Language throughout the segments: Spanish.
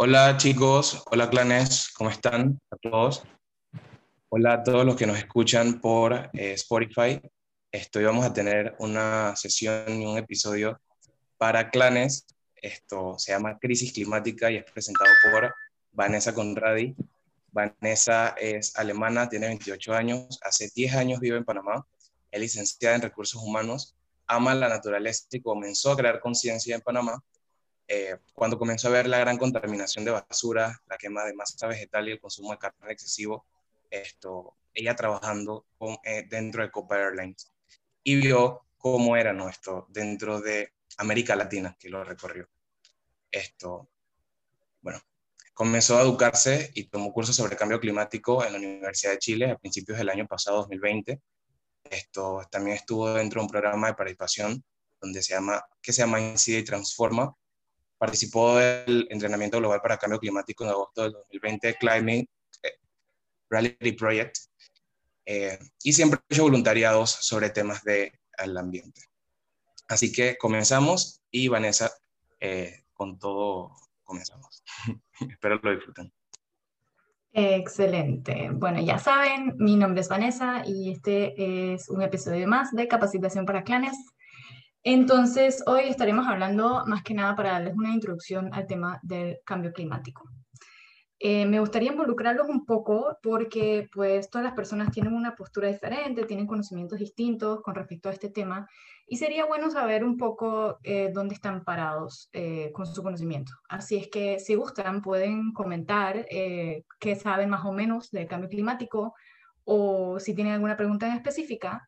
Hola chicos, hola clanes, ¿cómo están a todos? Hola a todos los que nos escuchan por eh, Spotify. Esto, vamos a tener una sesión y un episodio para clanes. Esto se llama Crisis Climática y es presentado por Vanessa Conradi. Vanessa es alemana, tiene 28 años, hace 10 años vive en Panamá, es licenciada en recursos humanos, ama la naturaleza y comenzó a crear conciencia en Panamá eh, cuando comenzó a ver la gran contaminación de basura, la quema de masa vegetal y el consumo de carne excesivo, esto, ella trabajando eh, dentro de Copa Airlines y vio cómo era nuestro dentro de América Latina, que lo recorrió. Esto, bueno, comenzó a educarse y tomó cursos sobre cambio climático en la Universidad de Chile a principios del año pasado, 2020. Esto también estuvo dentro de un programa de participación donde se llama, que se llama Incide y Transforma, participó del entrenamiento global para cambio climático en agosto del 2020, Climate eh, Reality Project, eh, y siempre he hecho voluntariados sobre temas del de, ambiente. Así que comenzamos y Vanessa, eh, con todo comenzamos. Espero lo disfruten. Excelente. Bueno, ya saben, mi nombre es Vanessa y este es un episodio más de Capacitación para Clanes. Entonces, hoy estaremos hablando más que nada para darles una introducción al tema del cambio climático. Eh, me gustaría involucrarlos un poco porque pues todas las personas tienen una postura diferente, tienen conocimientos distintos con respecto a este tema y sería bueno saber un poco eh, dónde están parados eh, con su conocimiento. Así es que si gustan pueden comentar qué saben más o menos del cambio climático o si tienen alguna pregunta en específica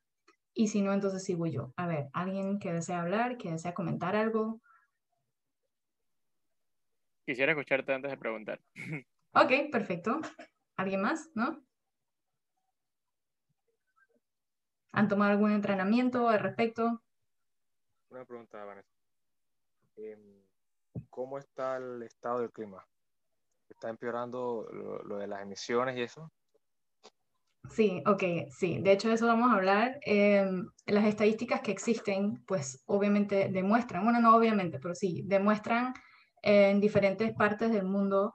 y si no, entonces sigo yo. A ver, ¿alguien que desea hablar, que desea comentar algo? Quisiera escucharte antes de preguntar. Ok, perfecto. ¿Alguien más? ¿No? ¿Han tomado algún entrenamiento al respecto? Una pregunta, Vanessa. Em, ¿Cómo está el estado del clima? ¿Está empeorando lo de las emisiones y eso? Sí, ok, sí. De hecho, de eso vamos a hablar. Em, las estadísticas que existen, pues obviamente demuestran, bueno, no obviamente, pero sí, demuestran en diferentes partes del mundo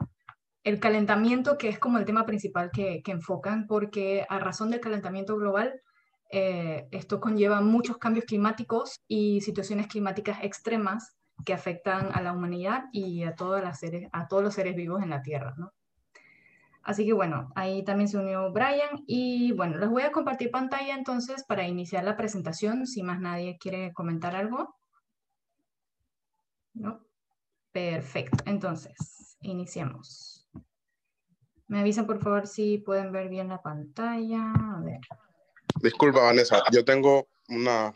el calentamiento, que es como el tema principal que, enfocan, porque a razón del calentamiento global, eh, esto conlleva muchos cambios climáticos y situaciones climáticas extremas que afectan a la humanidad y a, a todos los seres vivos en la Tierra, ¿no? Así que bueno, ahí también se unió Brian y bueno, les voy a compartir pantalla entonces para iniciar la presentación, si más nadie quiere comentar algo. ¿No? Perfecto, entonces, iniciamos. Me avisan por favor si pueden ver bien la pantalla. A ver. Disculpa, Vanessa, yo tengo una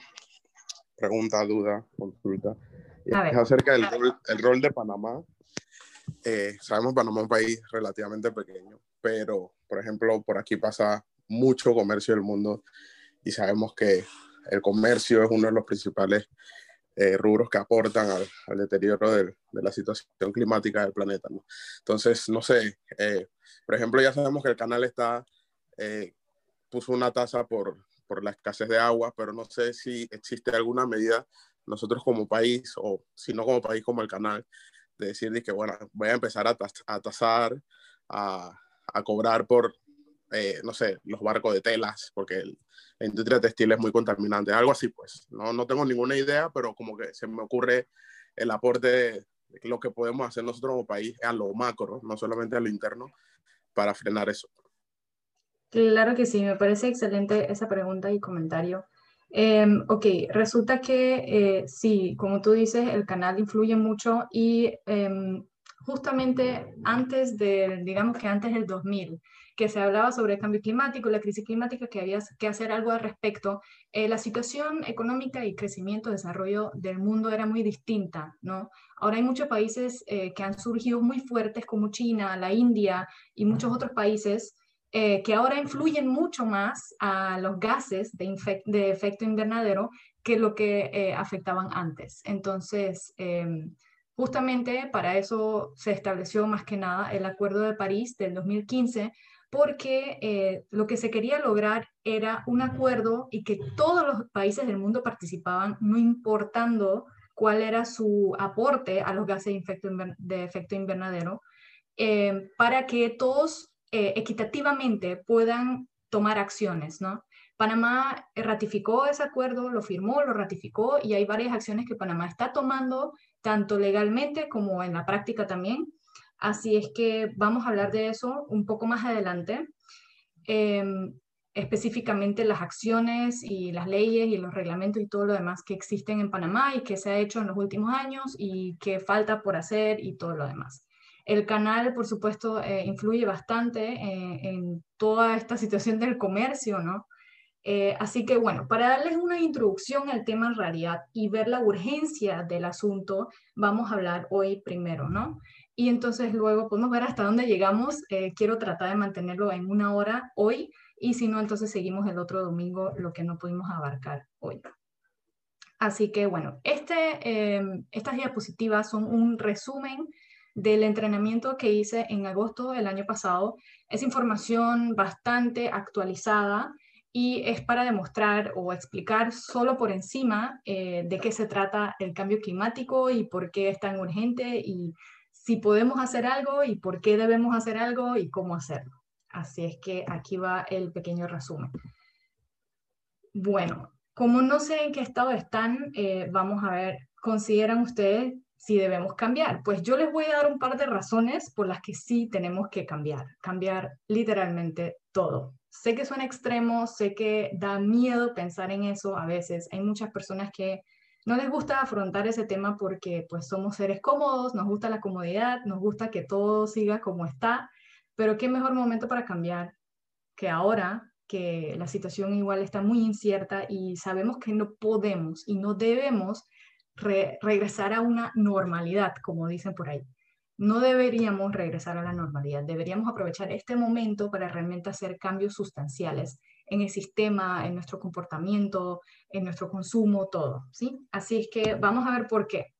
pregunta, duda, consulta. Es acerca del el rol de Panamá eh, sabemos Panamá es un país relativamente pequeño, pero, por ejemplo, por aquí pasa mucho comercio del mundo y sabemos que el comercio es uno de los principales eh, rubros que aportan al, deterioro de, la situación climática del planeta. Entonces, no sé, eh, por ejemplo, ya sabemos que el canal está, puso una tasa por, por la escasez de agua, pero no sé si existe alguna medida nosotros como país, o si no como país como el canal, de decir que, bueno, voy a empezar a, a tasar, a, a, cobrar por, eh, no sé, los barcos de telas, porque la industria textil es muy contaminante, algo así, pues. No, no tengo ninguna idea, pero como que se me ocurre el aporte de lo que podemos hacer nosotros como país a lo macro, no solamente a lo interno, para frenar eso. Claro que sí, me parece excelente esa pregunta y comentario. Em, ok, resulta que eh, sí, como tú dices, el canal influye mucho y em, justamente antes de, digamos que antes del 2000, que se hablaba sobre el cambio climático, la crisis climática, que había que hacer algo al respecto, eh, la situación económica y crecimiento, desarrollo del mundo era muy distinta, ¿no? Ahora hay muchos países eh, que han surgido muy fuertes como China, la India y muchos otros países eh, que ahora influyen mucho más a los gases de, efecto invernadero que lo que eh, afectaban antes. Entonces, em, justamente para eso se estableció más que nada el Acuerdo de París del 2015, porque eh, lo que se quería lograr era un acuerdo y que todos los países del mundo participaban, no importando cuál era su aporte a los gases de efecto invernadero, eh, para que todos eh, equitativamente puedan tomar acciones, ¿no? Panamá ratificó ese acuerdo, lo firmó, lo ratificó y hay varias acciones que Panamá está tomando, tanto legalmente como en la práctica también. Así es que vamos a hablar de eso un poco más adelante. Em, específicamente las acciones y las leyes y los reglamentos y todo lo demás que existen en Panamá y que se ha hecho en los últimos años y que falta por hacer y todo lo demás. El canal, por supuesto, eh, influye bastante eh, en toda esta situación del comercio, ¿no? Eh, así que bueno, para darles una introducción al tema en realidad y ver la urgencia del asunto, vamos a hablar hoy primero, ¿no? Y entonces luego podemos ver hasta dónde llegamos. quiero tratar de mantenerlo en una hora hoy y si no, entonces seguimos el otro domingo lo que no pudimos abarcar hoy. Así que bueno, este, em, estas diapositivas son un resumen del entrenamiento que hice en agosto del año pasado. Es información bastante actualizada y es para demostrar o explicar solo por encima eh, de qué se trata el cambio climático y por qué es tan urgente y si podemos hacer algo y por qué debemos hacer algo y cómo hacerlo. Así es que aquí va el pequeño resumen. Bueno, como no sé en qué estado están, eh, vamos a ver, ¿consideran ustedes si debemos cambiar? Pues yo les voy a dar un par de razones por las que sí tenemos que cambiar, cambiar literalmente todo. Sé que suena extremo, sé que da miedo pensar en eso a veces. Hay muchas personas que no les gusta afrontar ese tema porque pues somos seres cómodos, nos gusta la comodidad, nos gusta que todo siga como está pero qué mejor momento para cambiar que ahora que la situación igual está muy incierta y sabemos que no podemos y no debemos regresar a una normalidad, como dicen por ahí. No deberíamos regresar a la normalidad, deberíamos aprovechar este momento para realmente hacer cambios sustanciales en el sistema, en nuestro comportamiento, en nuestro consumo, todo, ¿sí? Así es que vamos a ver por qué.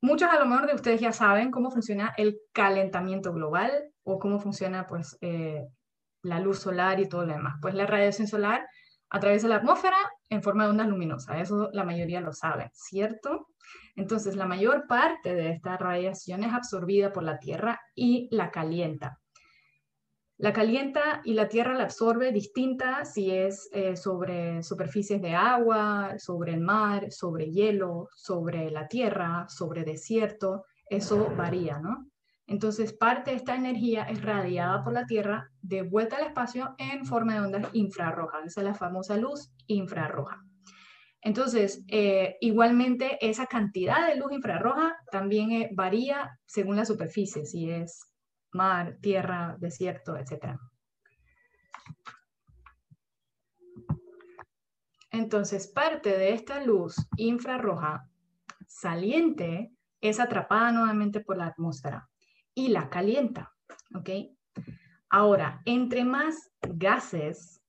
Muchos a lo mejor de ustedes ya saben cómo funciona el calentamiento global o cómo funciona pues eh, la luz solar y todo lo demás. Pues la radiación solar atraviesa la atmósfera en forma de ondas luminosas. Eso la mayoría lo sabe, ¿cierto? Entonces la mayor parte de esta radiación es absorbida por la Tierra y la calienta. La calienta y la tierra la absorbe distinta si es eh, sobre superficies de agua, sobre el mar, sobre hielo, sobre la tierra, sobre desierto. Eso varía, ¿no? Entonces, parte de esta energía es radiada por la Tierra de vuelta al espacio en forma de ondas infrarrojas. Esa es la famosa luz infrarroja. Entonces, eh, igualmente, esa cantidad de luz infrarroja también eh, varía según la superficie, si es mar, tierra, desierto, etc. Entonces, parte de esta luz infrarroja saliente es atrapada nuevamente por la atmósfera y la calienta. ¿Ok? Ahora, entre más gases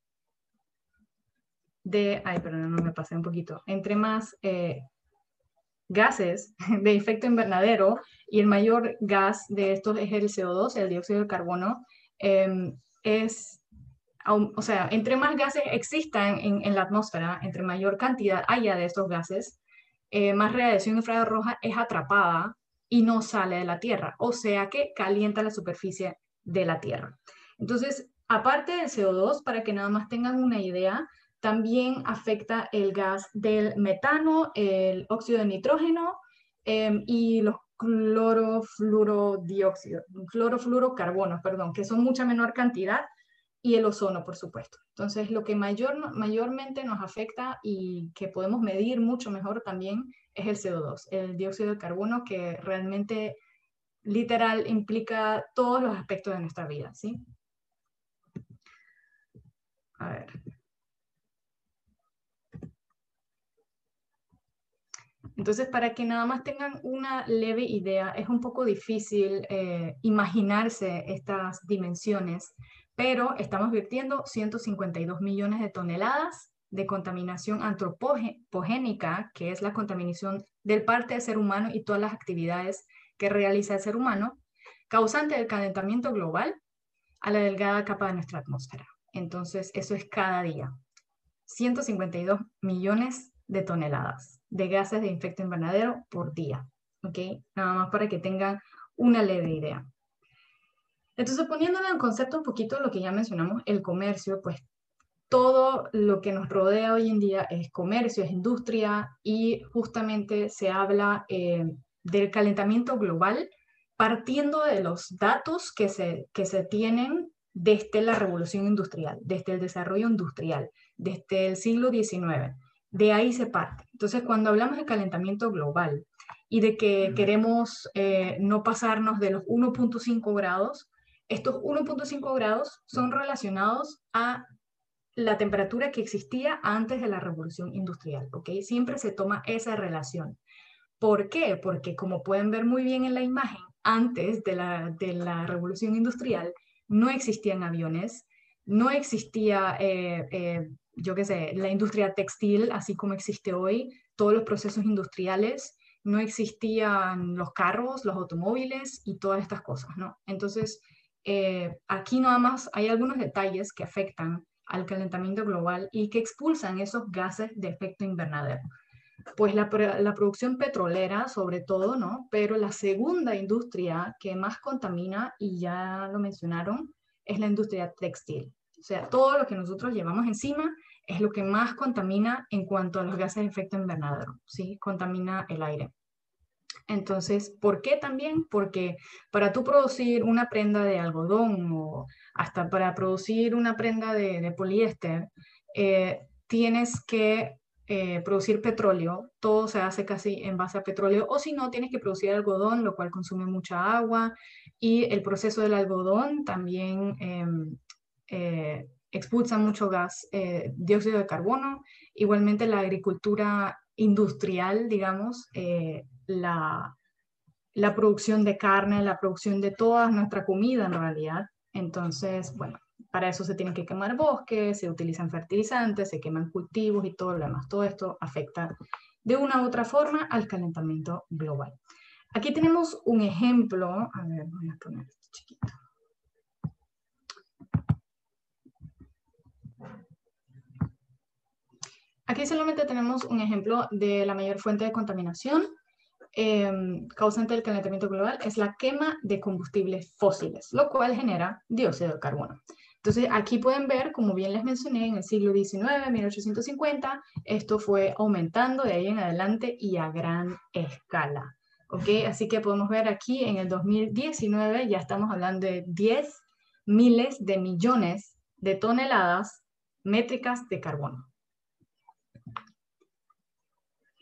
de, ay, perdón, no me pasé un poquito, entre más eh, gases de efecto invernadero y el mayor gas de estos es el CO2, el dióxido de carbono, em, es, o sea, entre más gases existan en, la atmósfera, entre mayor cantidad haya de estos gases, eh, más radiación infrarroja es atrapada y no sale de la Tierra, o sea que calienta la superficie de la Tierra. Entonces, aparte del CO2, para que nada más tengan una idea, también afecta el gas del metano, el óxido de nitrógeno em, y los clorofluorodióxido, clorofluorocarbonos, perdón, que son mucha menor cantidad, y el ozono, por supuesto. Entonces, lo que mayor, mayormente nos afecta y que podemos medir mucho mejor también es el CO2, el dióxido de carbono, que realmente literal implica todos los aspectos de nuestra vida, ¿sí? A ver. Entonces, para que nada más tengan una leve idea, es un poco difícil eh, imaginarse estas dimensiones, pero estamos vertiendo 152 millones de toneladas de contaminación antropogénica, que es la contaminación del parte del ser humano y todas las actividades que realiza el ser humano, causante del calentamiento global a la delgada capa de nuestra atmósfera. Entonces, eso es cada día. 152 millones de toneladas de gases de efecto invernadero por día. ¿ok? Nada más para que tengan una leve idea. Entonces, poniéndolo en concepto un poquito lo que ya mencionamos, el comercio, pues todo lo que nos rodea hoy en día es comercio, es industria y justamente se habla eh, del calentamiento global partiendo de los datos que se, que se tienen desde la revolución industrial, desde el desarrollo industrial, desde el siglo XIX. De ahí se parte. Entonces, cuando hablamos de calentamiento global y de que queremos eh, no pasarnos de los 1.5 grados, estos 1.5 grados son relacionados a la temperatura que existía antes de la revolución industrial, ¿ok? Siempre se toma esa relación. ¿Por qué? Porque como pueden ver muy bien en la imagen, antes de la, de la revolución industrial no existían aviones, no existía, eh, eh, yo qué sé, la industria textil así como existe hoy, todos los procesos industriales, no existían los carros, los automóviles y todas estas cosas, ¿no? Entonces, eh, aquí nada más hay algunos detalles que afectan al calentamiento global y que expulsan esos gases de efecto invernadero. Pues la, la, producción petrolera, sobre todo, ¿no? Pero la segunda industria que más contamina, y ya lo mencionaron, es la industria textil. O sea, todo lo que nosotros llevamos encima es lo que más contamina en cuanto a los gases de efecto invernadero, ¿sí? Contamina el aire. Entonces, ¿por qué también? Porque para tú producir una prenda de algodón o hasta para producir una prenda de, poliéster, eh, tienes que eh, producir petróleo, todo se hace casi en base a petróleo, o si no, tienes que producir algodón, lo cual consume mucha agua, y el proceso del algodón también em, eh, expulsa mucho gas, dióxido de carbono. Igualmente la agricultura industrial, digamos, la, la producción de carne, la producción de toda nuestra comida en realidad. Entonces, bueno, para eso se tienen que quemar bosques, se utilizan fertilizantes, se queman cultivos y todo lo demás. Todo esto afecta de una u otra forma al calentamiento global. Aquí tenemos un ejemplo, a ver, voy a poner esto chiquito. Aquí solamente tenemos un ejemplo de la mayor fuente de contaminación Em, causante del calentamiento global es la quema de combustibles fósiles, lo cual genera dióxido de carbono. Entonces, aquí pueden ver, como bien les mencioné, en el siglo XIX, 1850, esto fue aumentando de ahí en adelante y a gran escala. ¿Ok? Así que podemos ver aquí en el 2019 ya estamos hablando de 10 miles de millones de toneladas métricas de carbono.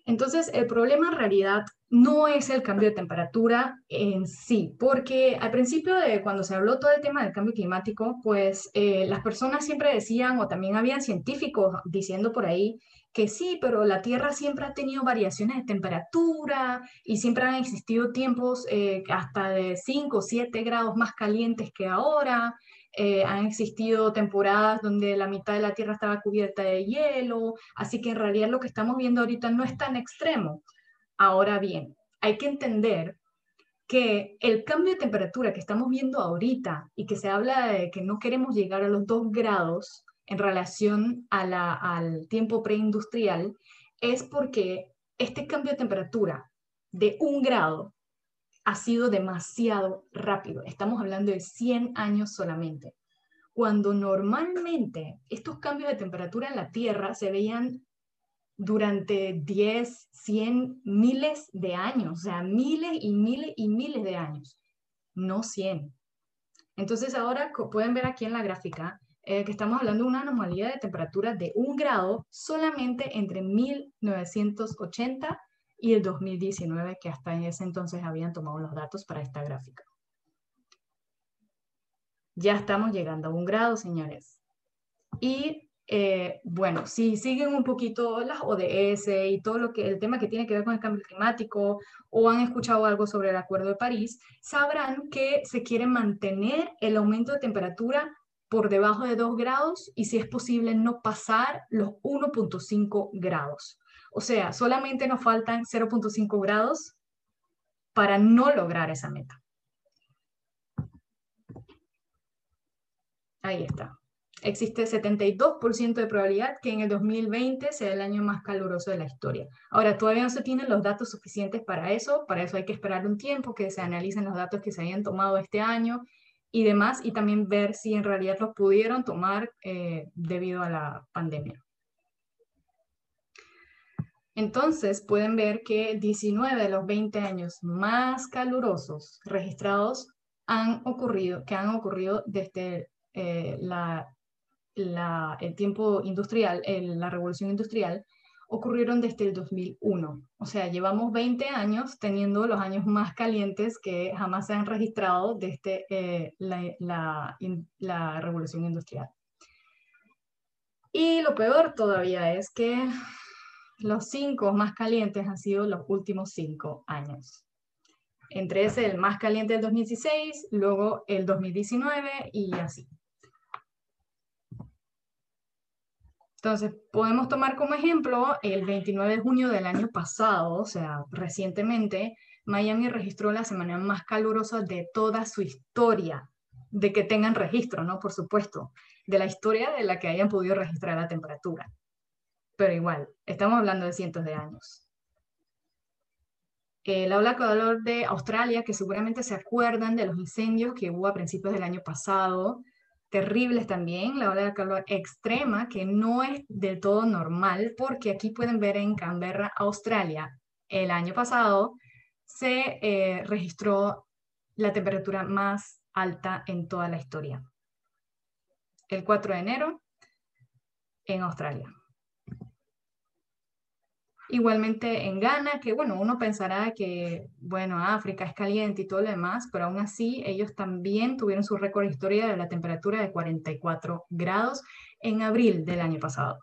Entonces, el problema en realidad no es el cambio de temperatura en sí, porque al principio de cuando se habló todo el tema del cambio climático, pues eh, las personas siempre decían, o también habían científicos diciendo por ahí, que sí, pero la Tierra siempre ha tenido variaciones de temperatura y siempre han existido tiempos eh, hasta de 5 o 7 grados más calientes que ahora. Eh, han existido temporadas donde la mitad de la Tierra estaba cubierta de hielo, así que en realidad lo que estamos viendo ahorita no es tan extremo. Ahora bien, hay que entender que el cambio de temperatura que estamos viendo ahorita y que se habla de que no queremos llegar a los 2 grados en relación al tiempo preindustrial es porque este cambio de temperatura de un grado ha sido demasiado rápido. Estamos hablando de 100 años solamente. Cuando normalmente estos cambios de temperatura en la Tierra se veían durante 10, 100, miles de años, o sea, miles y miles y miles de años, no 100. Entonces ahora pueden ver aquí en la gráfica eh, que estamos hablando de una anomalía de temperatura de un grado solamente entre 1980 y el 2019, que hasta en ese entonces habían tomado los datos para esta gráfica. Ya estamos llegando a un grado, señores. Y eh, bueno, si siguen un poquito las ODS y todo lo que el tema que tiene que ver con el cambio climático o han escuchado algo sobre el Acuerdo de París, sabrán que se quiere mantener el aumento de temperatura por debajo de 2 grados y si es posible no pasar los 1.5 grados. O sea, solamente nos faltan 0.5 grados para no lograr esa meta. Ahí está. existe 72% de probabilidad que en el 2020 sea el año más caluroso de la historia. Ahora, todavía no se tienen los datos suficientes para eso, para eso hay que esperar un tiempo que se analicen los datos que se hayan tomado este año y demás, y también ver si en realidad los pudieron tomar eh, debido a la pandemia. Entonces pueden ver que 19 de los 20 años más calurosos registrados han ocurrido, que han ocurrido desde eh, la, el tiempo industrial, la revolución industrial, ocurrieron desde el 2001. O sea, llevamos 20 años teniendo los años más calientes que jamás se han registrado desde eh, la, la revolución industrial. Y lo peor todavía es que los cinco más calientes han sido los últimos cinco años. Entre ese, el más caliente del 2016, luego el 2019 y así. Entonces, podemos tomar como ejemplo el 29 de junio del año pasado, o sea, recientemente, Miami registró la semana más calurosa de toda su historia, de que tengan registro, ¿no? Por supuesto, de la historia de la que hayan podido registrar la temperatura pero igual, estamos hablando de cientos de años. la ola de calor de Australia, que seguramente se acuerdan de los incendios que hubo a principios del año pasado, terribles también, la ola de calor extrema, que no es del todo normal, porque aquí pueden ver en Canberra, Australia, el año pasado se eh, registró la temperatura más alta en toda la historia. El 4 de enero en Australia. Igualmente en Ghana, que bueno, uno pensará que, bueno, África es caliente y todo lo demás, pero aún así ellos también tuvieron su récord historia de la temperatura de 44 grados en abril del año pasado.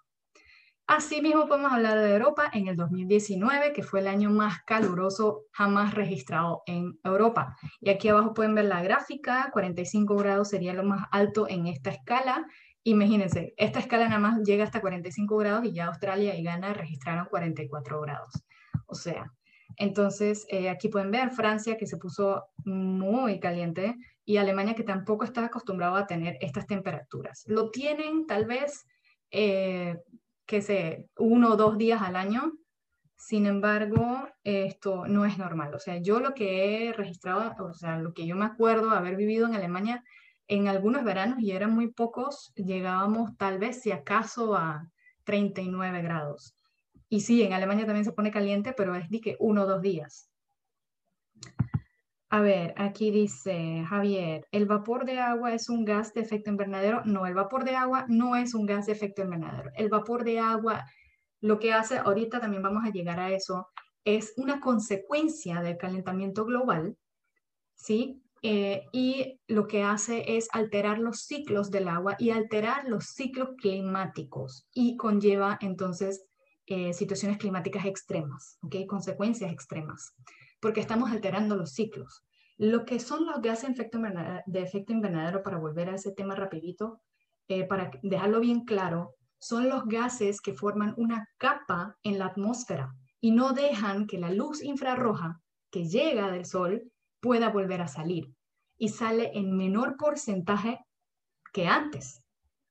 Asimismo, podemos hablar de Europa en el 2019, que fue el año más caluroso jamás registrado en Europa. Y aquí abajo pueden ver la gráfica, 45 grados sería lo más alto en esta escala, Imagínense, esta escala nada más llega hasta 45 grados y ya Australia y Ghana registraron 44 grados. O sea, entonces eh, aquí pueden ver Francia que se puso muy caliente y Alemania que tampoco está acostumbrado a tener estas temperaturas. Lo tienen tal vez, eh, que sé, uno o dos días al año. Sin embargo, esto no es normal. O sea, yo lo que he registrado, o sea, lo que yo me acuerdo haber vivido en Alemania en algunos veranos, y eran muy pocos, llegábamos tal vez, si acaso, a 39 grados. Y sí, en Alemania también se pone caliente, pero es de que uno o dos días. A ver, aquí dice Javier, ¿el vapor de agua es un gas de efecto invernadero? No, el vapor de agua no es un gas de efecto invernadero. El vapor de agua lo que hace, ahorita también vamos a llegar a eso, es una consecuencia del calentamiento global, ¿sí? Eh, y lo que hace es alterar los ciclos del agua y alterar los ciclos climáticos y conlleva entonces eh, situaciones climáticas extremas, ¿okay? consecuencias extremas, porque estamos alterando los ciclos. Lo que son los gases de efecto invernadero, para volver a ese tema rapidito, eh, para dejarlo bien claro, son los gases que forman una capa en la atmósfera y no dejan que la luz infrarroja que llega del sol pueda volver a salir y sale en menor porcentaje que antes.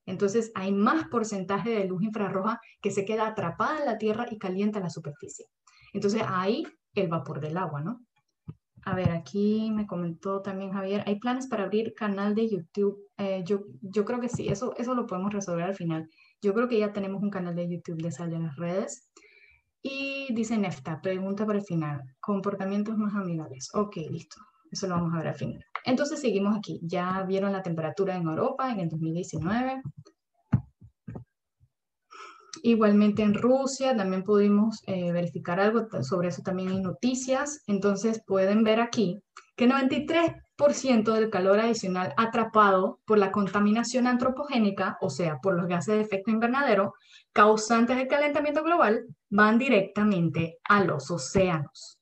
Entonces hay más porcentaje de luz infrarroja que se queda atrapada en la Tierra y calienta la superficie. Entonces ahí el vapor del agua, ¿no? A ver, aquí me comentó también Javier, ¿hay planes para abrir canal de YouTube? Eh, yo, yo creo que sí, eso, eso lo podemos resolver al final. Yo creo que ya tenemos un canal de YouTube de Sal de las Redes. Dice Nefta, pregunta para el final, comportamientos más amigables. Ok, listo. Eso lo vamos a ver al final. Entonces seguimos aquí. Ya vieron la temperatura en Europa en el 2019. Igualmente en Rusia también pudimos eh, verificar algo sobre eso también en noticias. Entonces pueden ver aquí que 93% del calor adicional atrapado por la contaminación antropogénica, o sea, por los gases de efecto invernadero, causantes del calentamiento global, van directamente a los océanos.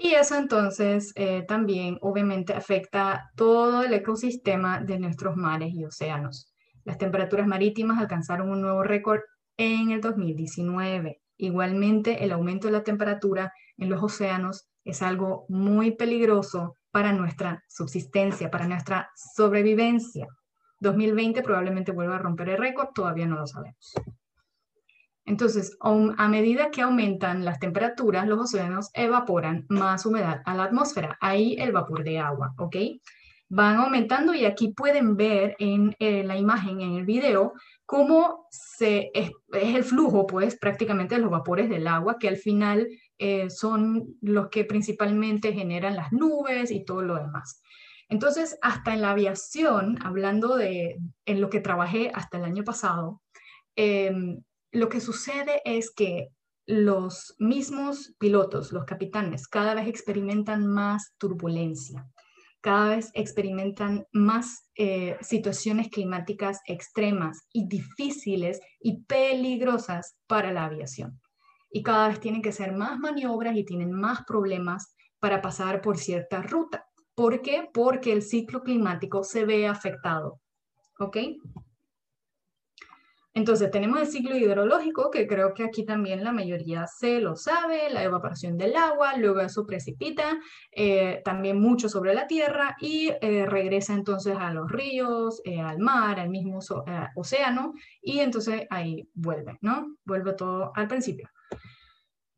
Y eso entonces eh, también obviamente afecta todo el ecosistema de nuestros mares y océanos. Las temperaturas marítimas alcanzaron un nuevo récord en el 2019. Igualmente, el aumento de la temperatura en los océanos es algo muy peligroso para nuestra subsistencia, para nuestra sobrevivencia. 2020 probablemente vuelva a romper el récord, todavía no lo sabemos. Entonces, a medida que aumentan las temperaturas, los océanos evaporan más humedad a la atmósfera. Ahí el vapor de agua, ¿ok? Van aumentando y aquí pueden ver en eh, la imagen, en el video, cómo se, es, el flujo, pues, prácticamente de los vapores del agua, que al final eh, son los que principalmente generan las nubes y todo lo demás. Entonces, hasta en la aviación, hablando de en lo que trabajé hasta el año pasado, em, lo que sucede es que los mismos pilotos, los capitanes, cada vez experimentan más turbulencia, cada vez experimentan más eh, situaciones climáticas extremas y difíciles y peligrosas para la aviación. Y cada vez tienen que hacer más maniobras y tienen más problemas para pasar por cierta ruta. ¿Por qué? Porque el ciclo climático se ve afectado. ¿Ok? Entonces tenemos el ciclo hidrológico, que creo que aquí también la mayoría se lo sabe, la evaporación del agua, luego eso precipita eh, también mucho sobre la tierra y eh, regresa entonces a los ríos, eh, al mar, al mismo océano y entonces ahí vuelve, ¿no? Vuelve todo al principio.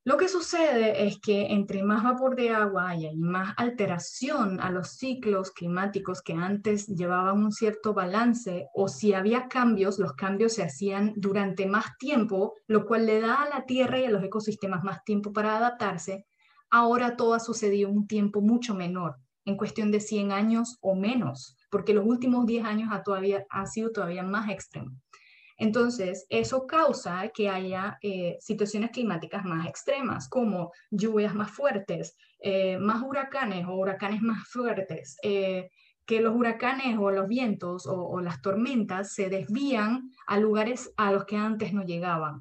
Lo que sucede es que entre más vapor de agua haya y más alteración a los ciclos climáticos que antes llevaban un cierto balance, o si había cambios, los cambios se hacían durante más tiempo, lo cual le da a la Tierra y a los ecosistemas más tiempo para adaptarse, ahora todo ha sucedido un tiempo mucho menor, en cuestión de 100 años o menos, porque los últimos 10 años ha, ha sido todavía más extremo. Entonces, eso causa que haya eh, situaciones climáticas más extremas, como lluvias más fuertes, eh, más huracanes o huracanes más fuertes, eh, que los huracanes o los vientos o, las tormentas se desvían a lugares a los que antes no llegaban.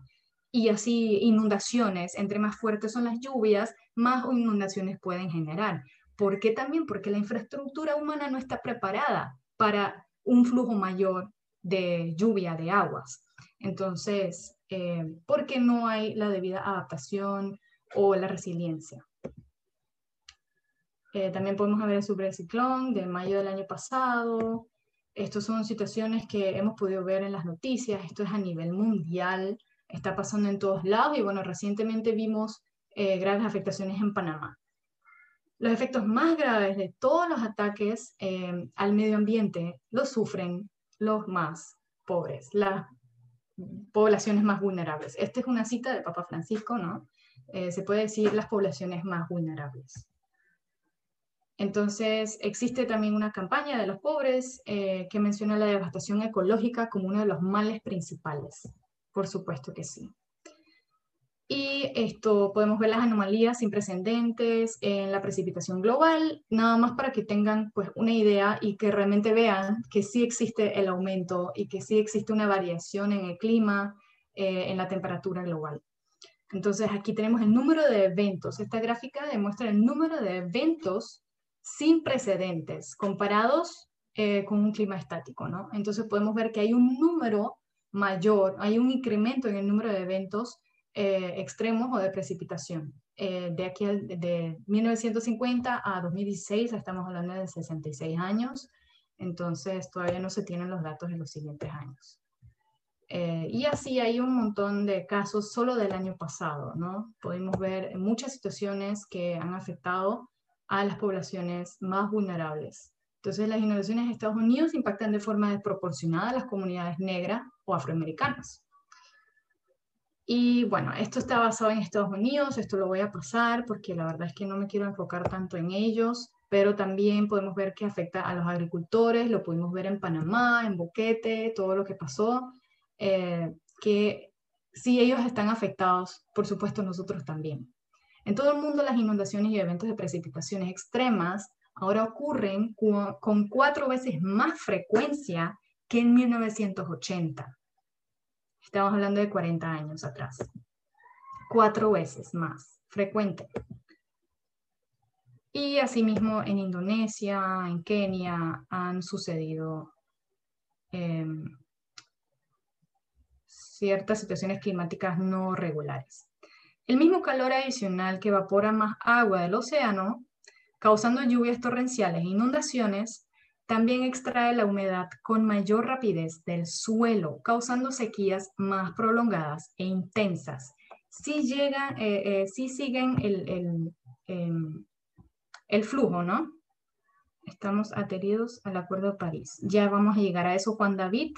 Y así inundaciones, entre más fuertes son las lluvias, más inundaciones pueden generar. ¿Por qué también? Porque la infraestructura humana no está preparada para un flujo mayor de lluvia de aguas. Entonces, eh, porque no hay la debida adaptación o la resiliencia. Eh, también podemos ver el superciclón de mayo del año pasado. Estas son situaciones que hemos podido ver en las noticias. Esto es a nivel mundial, está pasando en todos lados y bueno, recientemente vimos eh, graves afectaciones en Panamá. Los efectos más graves de todos los ataques al medio ambiente los sufren los más pobres, las poblaciones más vulnerables. Esta es una cita de Papa Francisco, ¿no? Eh, se puede decir las poblaciones más vulnerables. Entonces, existe también una campaña de los pobres eh, que menciona la devastación ecológica como uno de los males principales. Por supuesto que sí. Y esto podemos ver las anomalías sin precedentes en la precipitación global, nada más para que tengan pues, una idea y que realmente vean que sí existe el aumento y que sí existe una variación en el clima, eh, en la temperatura global. Entonces aquí tenemos el número de eventos. Esta gráfica demuestra el número de eventos sin precedentes comparados eh, con un clima estático, ¿no? Entonces podemos ver que hay un número mayor, hay un incremento en el número de eventos eh, extremos o de precipitación. Eh, de aquí de 1950 a 2016 estamos hablando de 66 años, entonces todavía no se tienen los datos en los siguientes años. Eh, y así hay un montón de casos solo del año pasado, ¿no? Podemos ver muchas situaciones que han afectado a las poblaciones más vulnerables. Entonces, las inundaciones en Estados Unidos impactan de forma desproporcionada a las comunidades negras o afroamericanas. Y bueno, esto está basado en Estados Unidos, esto lo voy a pasar porque la verdad es que no me quiero enfocar tanto en ellos, pero también podemos ver que afecta a los agricultores, lo pudimos ver en Panamá, en Boquete, todo lo que pasó, eh, que si ellos están afectados, por supuesto nosotros también. En todo el mundo las inundaciones y eventos de precipitaciones extremas ahora ocurren con cuatro veces más frecuencia que en 1980. Estamos hablando de 40 años atrás. Cuatro veces más frecuente. Y asimismo en Indonesia, en Kenia, han sucedido em, ciertas situaciones climáticas no regulares. El mismo calor adicional que evapora más agua del océano, causando lluvias torrenciales e inundaciones, también extrae la humedad con mayor rapidez del suelo, causando sequías más prolongadas e intensas. Si, llegan, eh, eh, si siguen el, em, el, flujo, ¿no? Estamos adheridos al Acuerdo de París. Ya vamos a llegar a eso, Juan David,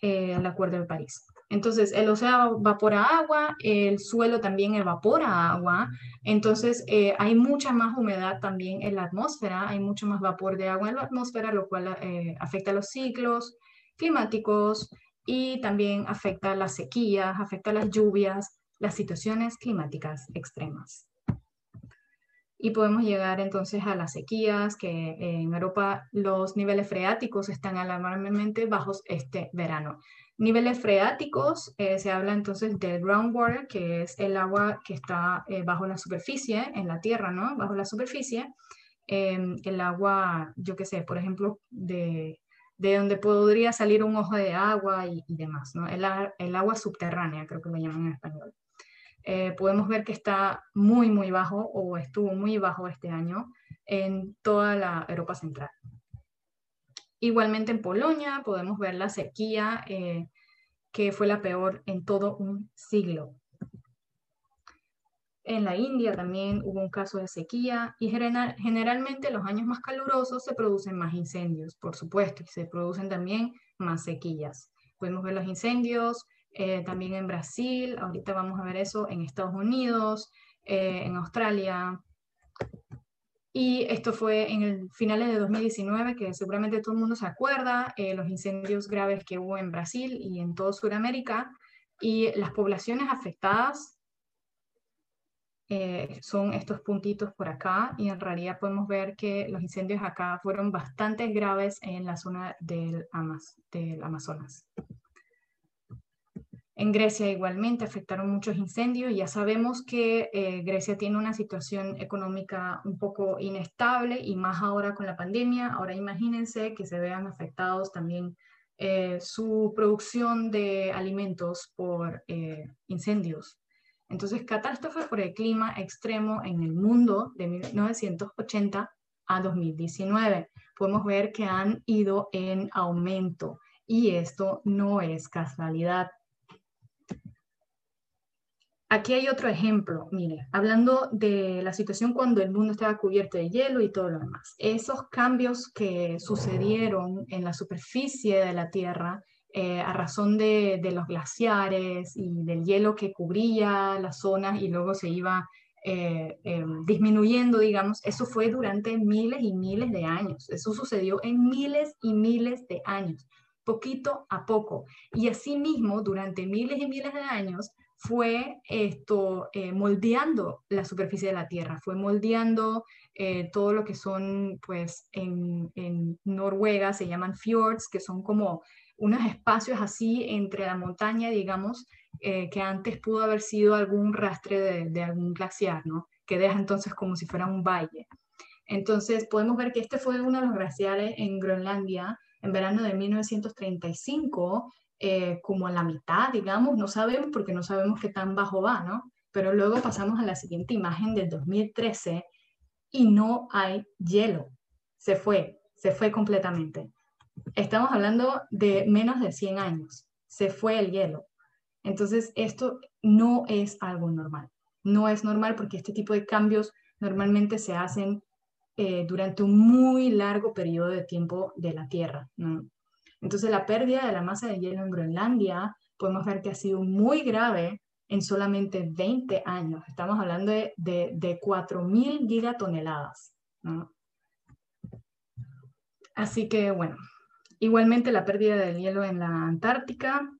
eh, al Acuerdo de París. Entonces, el océano evapora agua, el suelo también evapora agua, entonces eh, hay mucha más humedad también en la atmósfera, hay mucho más vapor de agua en la atmósfera, lo cual eh, afecta los ciclos climáticos y también afecta las sequías, afecta las lluvias, las situaciones climáticas extremas. Y podemos llegar entonces a las sequías, que en Europa los niveles freáticos están alarmantemente bajos este verano. Niveles freáticos, eh, se habla entonces del groundwater, que es el agua que está eh, bajo la superficie, en la tierra, ¿no? Bajo la superficie. Em, el agua, yo qué sé, por ejemplo, de, de, donde podría salir un ojo de agua y, demás, ¿no? El, el, agua subterránea, creo que lo llaman en español. Eh, podemos ver que está muy, muy bajo o estuvo muy bajo este año en toda la Europa Central. Igualmente en Polonia podemos ver la sequía eh, que fue la peor en todo un siglo. En la India también hubo un caso de sequía y generalmente los años más calurosos se producen más incendios, por supuesto, y se producen también más sequías. Podemos ver los incendios eh, también en Brasil, ahorita vamos a ver eso en Estados Unidos, eh, en Australia, y esto fue en el finales de 2019, que seguramente todo el mundo se acuerda, eh, los incendios graves que hubo en Brasil y en toda Sudamérica. Y las poblaciones afectadas eh, son estos puntitos por acá. Y en realidad podemos ver que los incendios acá fueron bastante graves en la zona del, del Amazonas. En Grecia igualmente afectaron muchos incendios. Ya sabemos que eh, Grecia tiene una situación económica un poco inestable y más ahora con la pandemia. Ahora imagínense que se vean afectados también eh, su producción de alimentos por eh, incendios. Entonces, catástrofe por el clima extremo en el mundo de 1980 a 2019. Podemos ver que han ido en aumento y esto no es casualidad Aquí hay otro ejemplo, mire, hablando de la situación cuando el mundo estaba cubierto de hielo y todo lo demás. Esos cambios que sucedieron en la superficie de la Tierra eh, a razón de, los glaciares y del hielo que cubría las zonas y luego se iba eh, em, disminuyendo, digamos, eso fue durante miles y miles de años. Eso sucedió en miles y miles de años, poquito a poco. Y asimismo, durante miles y miles de años, fue esto eh, moldeando la superficie de la Tierra, fue moldeando eh, todo lo que son, pues en, Noruega se llaman fjords, que son como unos espacios así entre la montaña, digamos, eh, que antes pudo haber sido algún rastre de, de, algún glaciar, ¿no? Que deja entonces como si fuera un valle. Entonces podemos ver que este fue uno de los glaciares en Groenlandia en verano de 1935 eh, como a la mitad, digamos, no sabemos porque no sabemos qué tan bajo va, ¿no? Pero luego pasamos a la siguiente imagen del 2013 y no hay hielo. Se fue, se fue completamente. Estamos hablando de menos de 100 años. Se fue el hielo. Entonces, esto no es algo normal. No es normal porque este tipo de cambios normalmente se hacen eh, durante un muy largo periodo de tiempo de la Tierra. ¿no? Entonces la pérdida de la masa de hielo en Groenlandia podemos ver que ha sido muy grave en solamente 20 años. Estamos hablando de, de, 4.000 gigatoneladas. Así que bueno, igualmente la pérdida del hielo en la Antártica,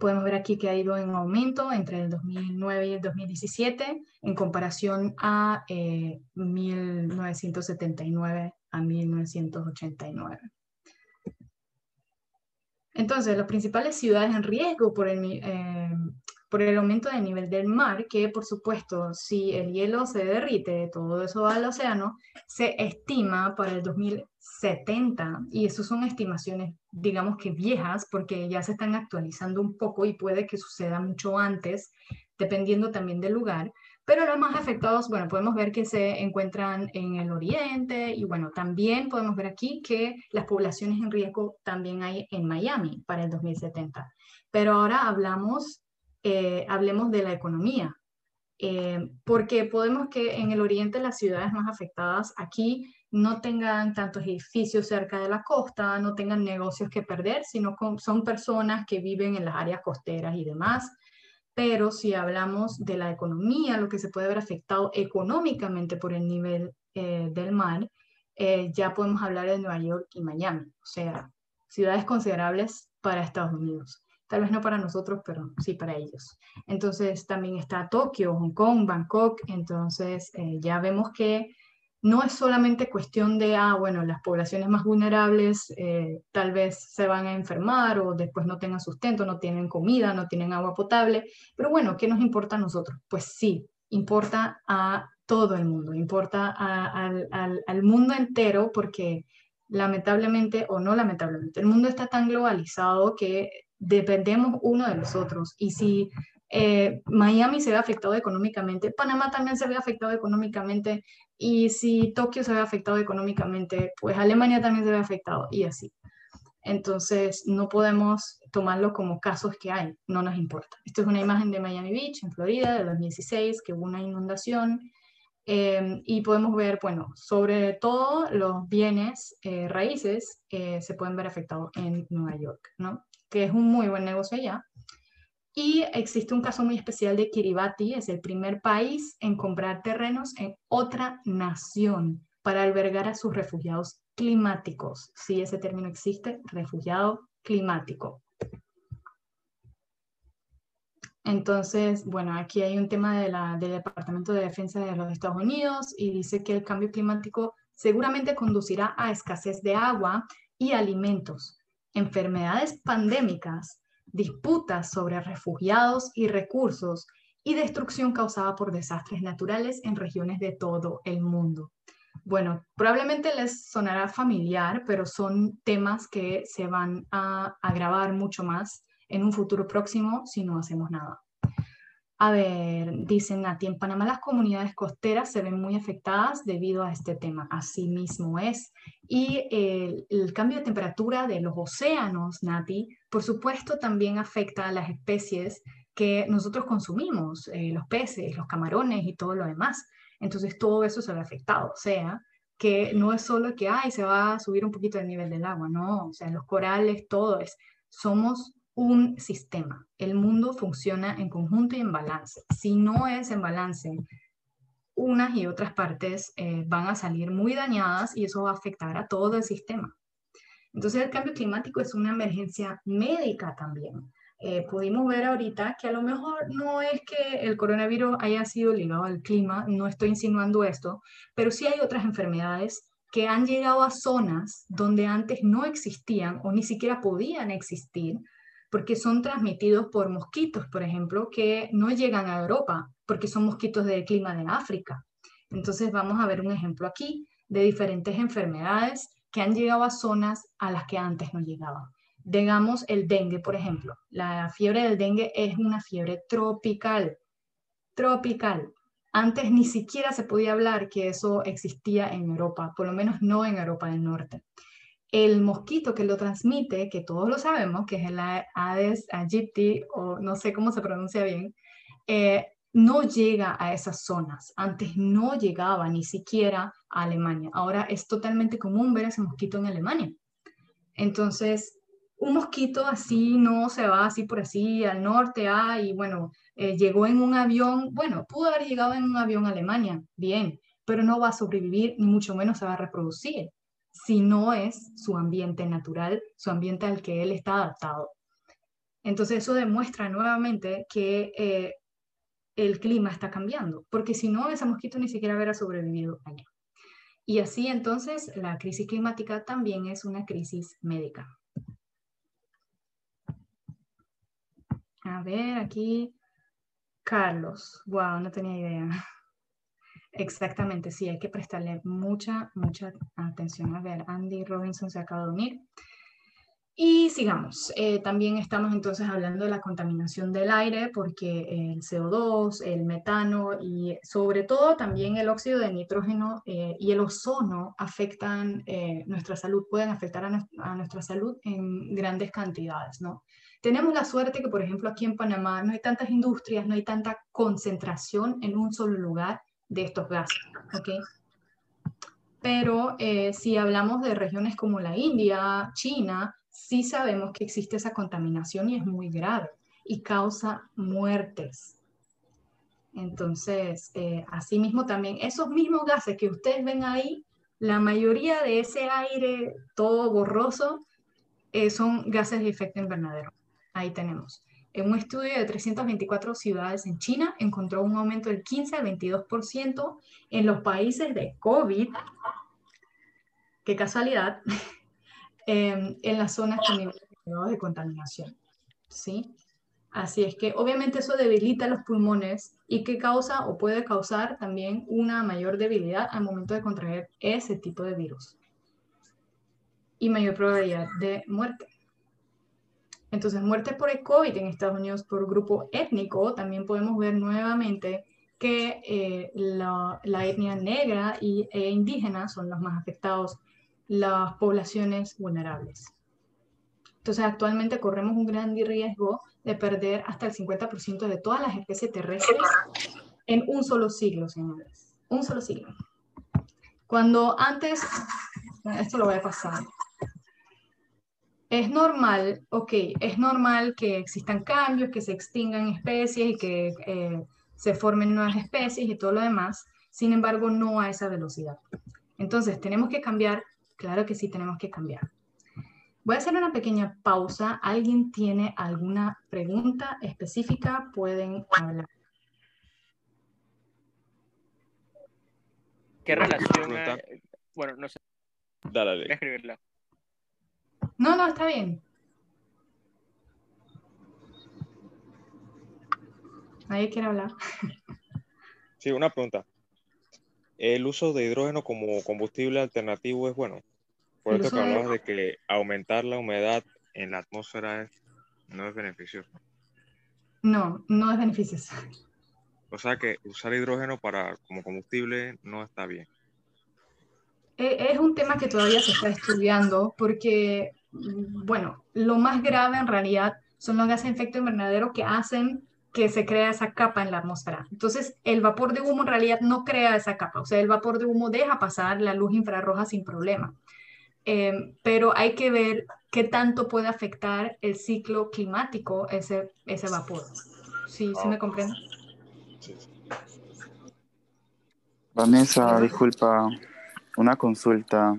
podemos ver aquí que ha ido en aumento entre el 2009 y el 2017 en comparación a 1979 eh, a 1989. Entonces, las principales ciudades en riesgo por el, eh, por el aumento del nivel del mar, que por supuesto, si el hielo se derrite, todo eso va al océano, se estima para el 2070, y eso son estimaciones, digamos que viejas, porque ya se están actualizando un poco y puede que suceda mucho antes, dependiendo también del lugar. Pero los más afectados, bueno, podemos ver que se encuentran en el oriente y bueno, también podemos ver aquí que las poblaciones en riesgo también hay en Miami para el 2070. Pero ahora hablamos, eh, hablemos de la economía, eh, porque podemos que en el oriente las ciudades más afectadas aquí no tengan tantos edificios cerca de la costa, no tengan negocios que perder, sino son personas que viven en las áreas costeras y demás pero si hablamos de la economía, lo que se puede ver afectado económicamente por el nivel eh, del mar, eh, ya podemos hablar de Nueva York y Miami, o sea, ciudades considerables para Estados Unidos. Tal vez no para nosotros, pero sí para ellos. Entonces también está Tokio, Hong Kong, Bangkok. Entonces eh, ya vemos que no es solamente cuestión de, ah, bueno, las poblaciones más vulnerables eh, tal vez se van a enfermar o después no tengan sustento, no tienen comida, no tienen agua potable, pero bueno, ¿qué nos importa a nosotros? Pues sí, importa a todo el mundo, importa al, al mundo entero porque lamentablemente o no lamentablemente, el mundo está tan globalizado que dependemos uno de los otros y si eh, Miami se ve afectado económicamente, Panamá también se ve afectado económicamente, y si Tokio se ve afectado económicamente, pues Alemania también se ve afectado, y así. Entonces, no podemos tomarlo como casos que hay, no nos importa. Esto es una imagen de Miami Beach, en Florida, de 2016, que hubo una inundación, em, y podemos ver, bueno, sobre todo los bienes eh, raíces eh, se pueden ver afectados en Nueva York, ¿no? Que es un muy buen negocio allá y existe un caso muy especial de Kiribati, es el primer país en comprar terrenos en otra nación para albergar a sus refugiados climáticos. Sí, ese término existe, refugiado climático. Entonces, bueno, aquí hay un tema del Departamento de Defensa de los Estados Unidos y dice que el cambio climático seguramente conducirá a escasez de agua y alimentos, enfermedades pandémicas disputas sobre refugiados y recursos y destrucción causada por desastres naturales en regiones de todo el mundo. Bueno, probablemente les sonará familiar, pero son temas que se van a agravar mucho más en un futuro próximo si no hacemos nada. A ver, dicen Nati, en Panamá las comunidades costeras se ven muy afectadas debido a este tema. Así mismo es. Y el, cambio de temperatura de los océanos, Nati, por supuesto también afecta a las especies que nosotros consumimos, eh, los peces, los camarones y todo lo demás. Entonces todo eso se ve afectado. O sea, que no es solo que, ay, se va a subir un poquito el nivel del agua, no, o sea, los corales, todo es, somos un sistema. El mundo funciona en conjunto y en balance. Si no es en balance, unas y otras partes eh, van a salir muy dañadas y eso va a afectar a todo el sistema. Entonces el cambio climático es una emergencia médica también. Eh, pudimos ver ahorita que a lo mejor no es que el coronavirus haya sido ligado al clima, no estoy insinuando esto, pero sí hay otras enfermedades que han llegado a zonas donde antes no existían o ni siquiera podían existir porque son transmitidos por mosquitos, por ejemplo, que no llegan a Europa, porque son mosquitos del clima de África. Entonces vamos a ver un ejemplo aquí de diferentes enfermedades que han llegado a zonas a las que antes no llegaban. Digamos el dengue, por ejemplo. La fiebre del dengue es una fiebre tropical. Tropical. Antes ni siquiera se podía hablar que eso existía en Europa, por lo menos no en Europa del Norte el mosquito que lo transmite, que todos lo sabemos, que es el Aedes aegypti, o no sé cómo se pronuncia bien, eh, no llega a esas zonas. Antes no llegaba ni siquiera a Alemania. Ahora es totalmente común ver ese mosquito en Alemania. Entonces, un mosquito así no se va así por así al norte, ah, y bueno, eh, llegó en un avión, bueno, pudo haber llegado en un avión a Alemania, bien, pero no va a sobrevivir ni mucho menos se va a reproducir si no es su ambiente natural, su ambiente al que él está adaptado. Entonces eso demuestra nuevamente que eh, el clima está cambiando, porque si no, ese mosquito ni siquiera hubiera sobrevivido allá. Y así entonces la crisis climática también es una crisis médica. A ver, aquí Carlos. Wow, no tenía idea. Exactamente, sí, hay que prestarle mucha, mucha atención. A ver, Andy Robinson se acaba de unir. Y sigamos. Eh, también estamos entonces hablando de la contaminación del aire porque el CO2, el metano y sobre todo también el óxido de nitrógeno eh, y el ozono afectan eh, nuestra salud, pueden afectar a, a, nuestra salud en grandes cantidades, ¿no? Tenemos la suerte que, por ejemplo, aquí en Panamá no hay tantas industrias, no hay tanta concentración en un solo lugar de estos gases, ¿ok? Pero si hablamos de regiones como la India, China, sí sabemos que existe esa contaminación y es muy grave y causa muertes. Entonces, eh, asimismo también, esos mismos gases que ustedes ven ahí, la mayoría de ese aire todo borroso eh, son gases de efecto invernadero. Ahí tenemos. En un estudio de 324 ciudades en China encontró un aumento del 15 al 22% en los países de COVID. Qué casualidad. Em, en las zonas con niveles de contaminación. ¿sí? Así es que obviamente eso debilita los pulmones y que causa o puede causar también una mayor debilidad al momento de contraer ese tipo de virus y mayor probabilidad de muerte. Entonces, muerte por el COVID en Estados Unidos por grupo étnico, también podemos ver nuevamente que eh, la, la, etnia negra y, e indígena son los más afectados las poblaciones vulnerables. Entonces, actualmente corremos un gran riesgo de perder hasta el 50% de todas las especies terrestres en un solo siglo, señores. Un solo siglo. Cuando antes, esto lo voy a pasar. Es normal, ok, es normal que existan cambios, que se extingan especies y que eh, se formen nuevas especies y todo lo demás. Sin embargo, no a esa velocidad. Entonces, tenemos que cambiar Claro que sí tenemos que cambiar. Voy a hacer una pequeña pausa. ¿Alguien tiene alguna pregunta específica? Pueden hablar. ¿Qué relación Bueno, no sé. Dale, Voy a escribirla. No, no, está bien. ¿Nadie quiere hablar? Sí, una pregunta. ¿El uso de hidrógeno como combustible alternativo es bueno? Por eso que hablabas de que aumentar la humedad en la atmósfera no es beneficioso. No, no es beneficioso. O sea que usar hidrógeno para, como combustible no está bien. E, es un tema que todavía se está estudiando porque, bueno, lo más grave en realidad son los gases de efecto invernadero que hacen que se crea esa capa en la atmósfera. Entonces, el vapor de humo en realidad no crea esa capa, o sea, el vapor de humo deja pasar la luz infrarroja sin problema. Em, pero hay que ver qué tanto puede afectar el ciclo climático ese, ese vapor. ¿Sí, ¿sí me comprende? Vanessa, disculpa, una consulta.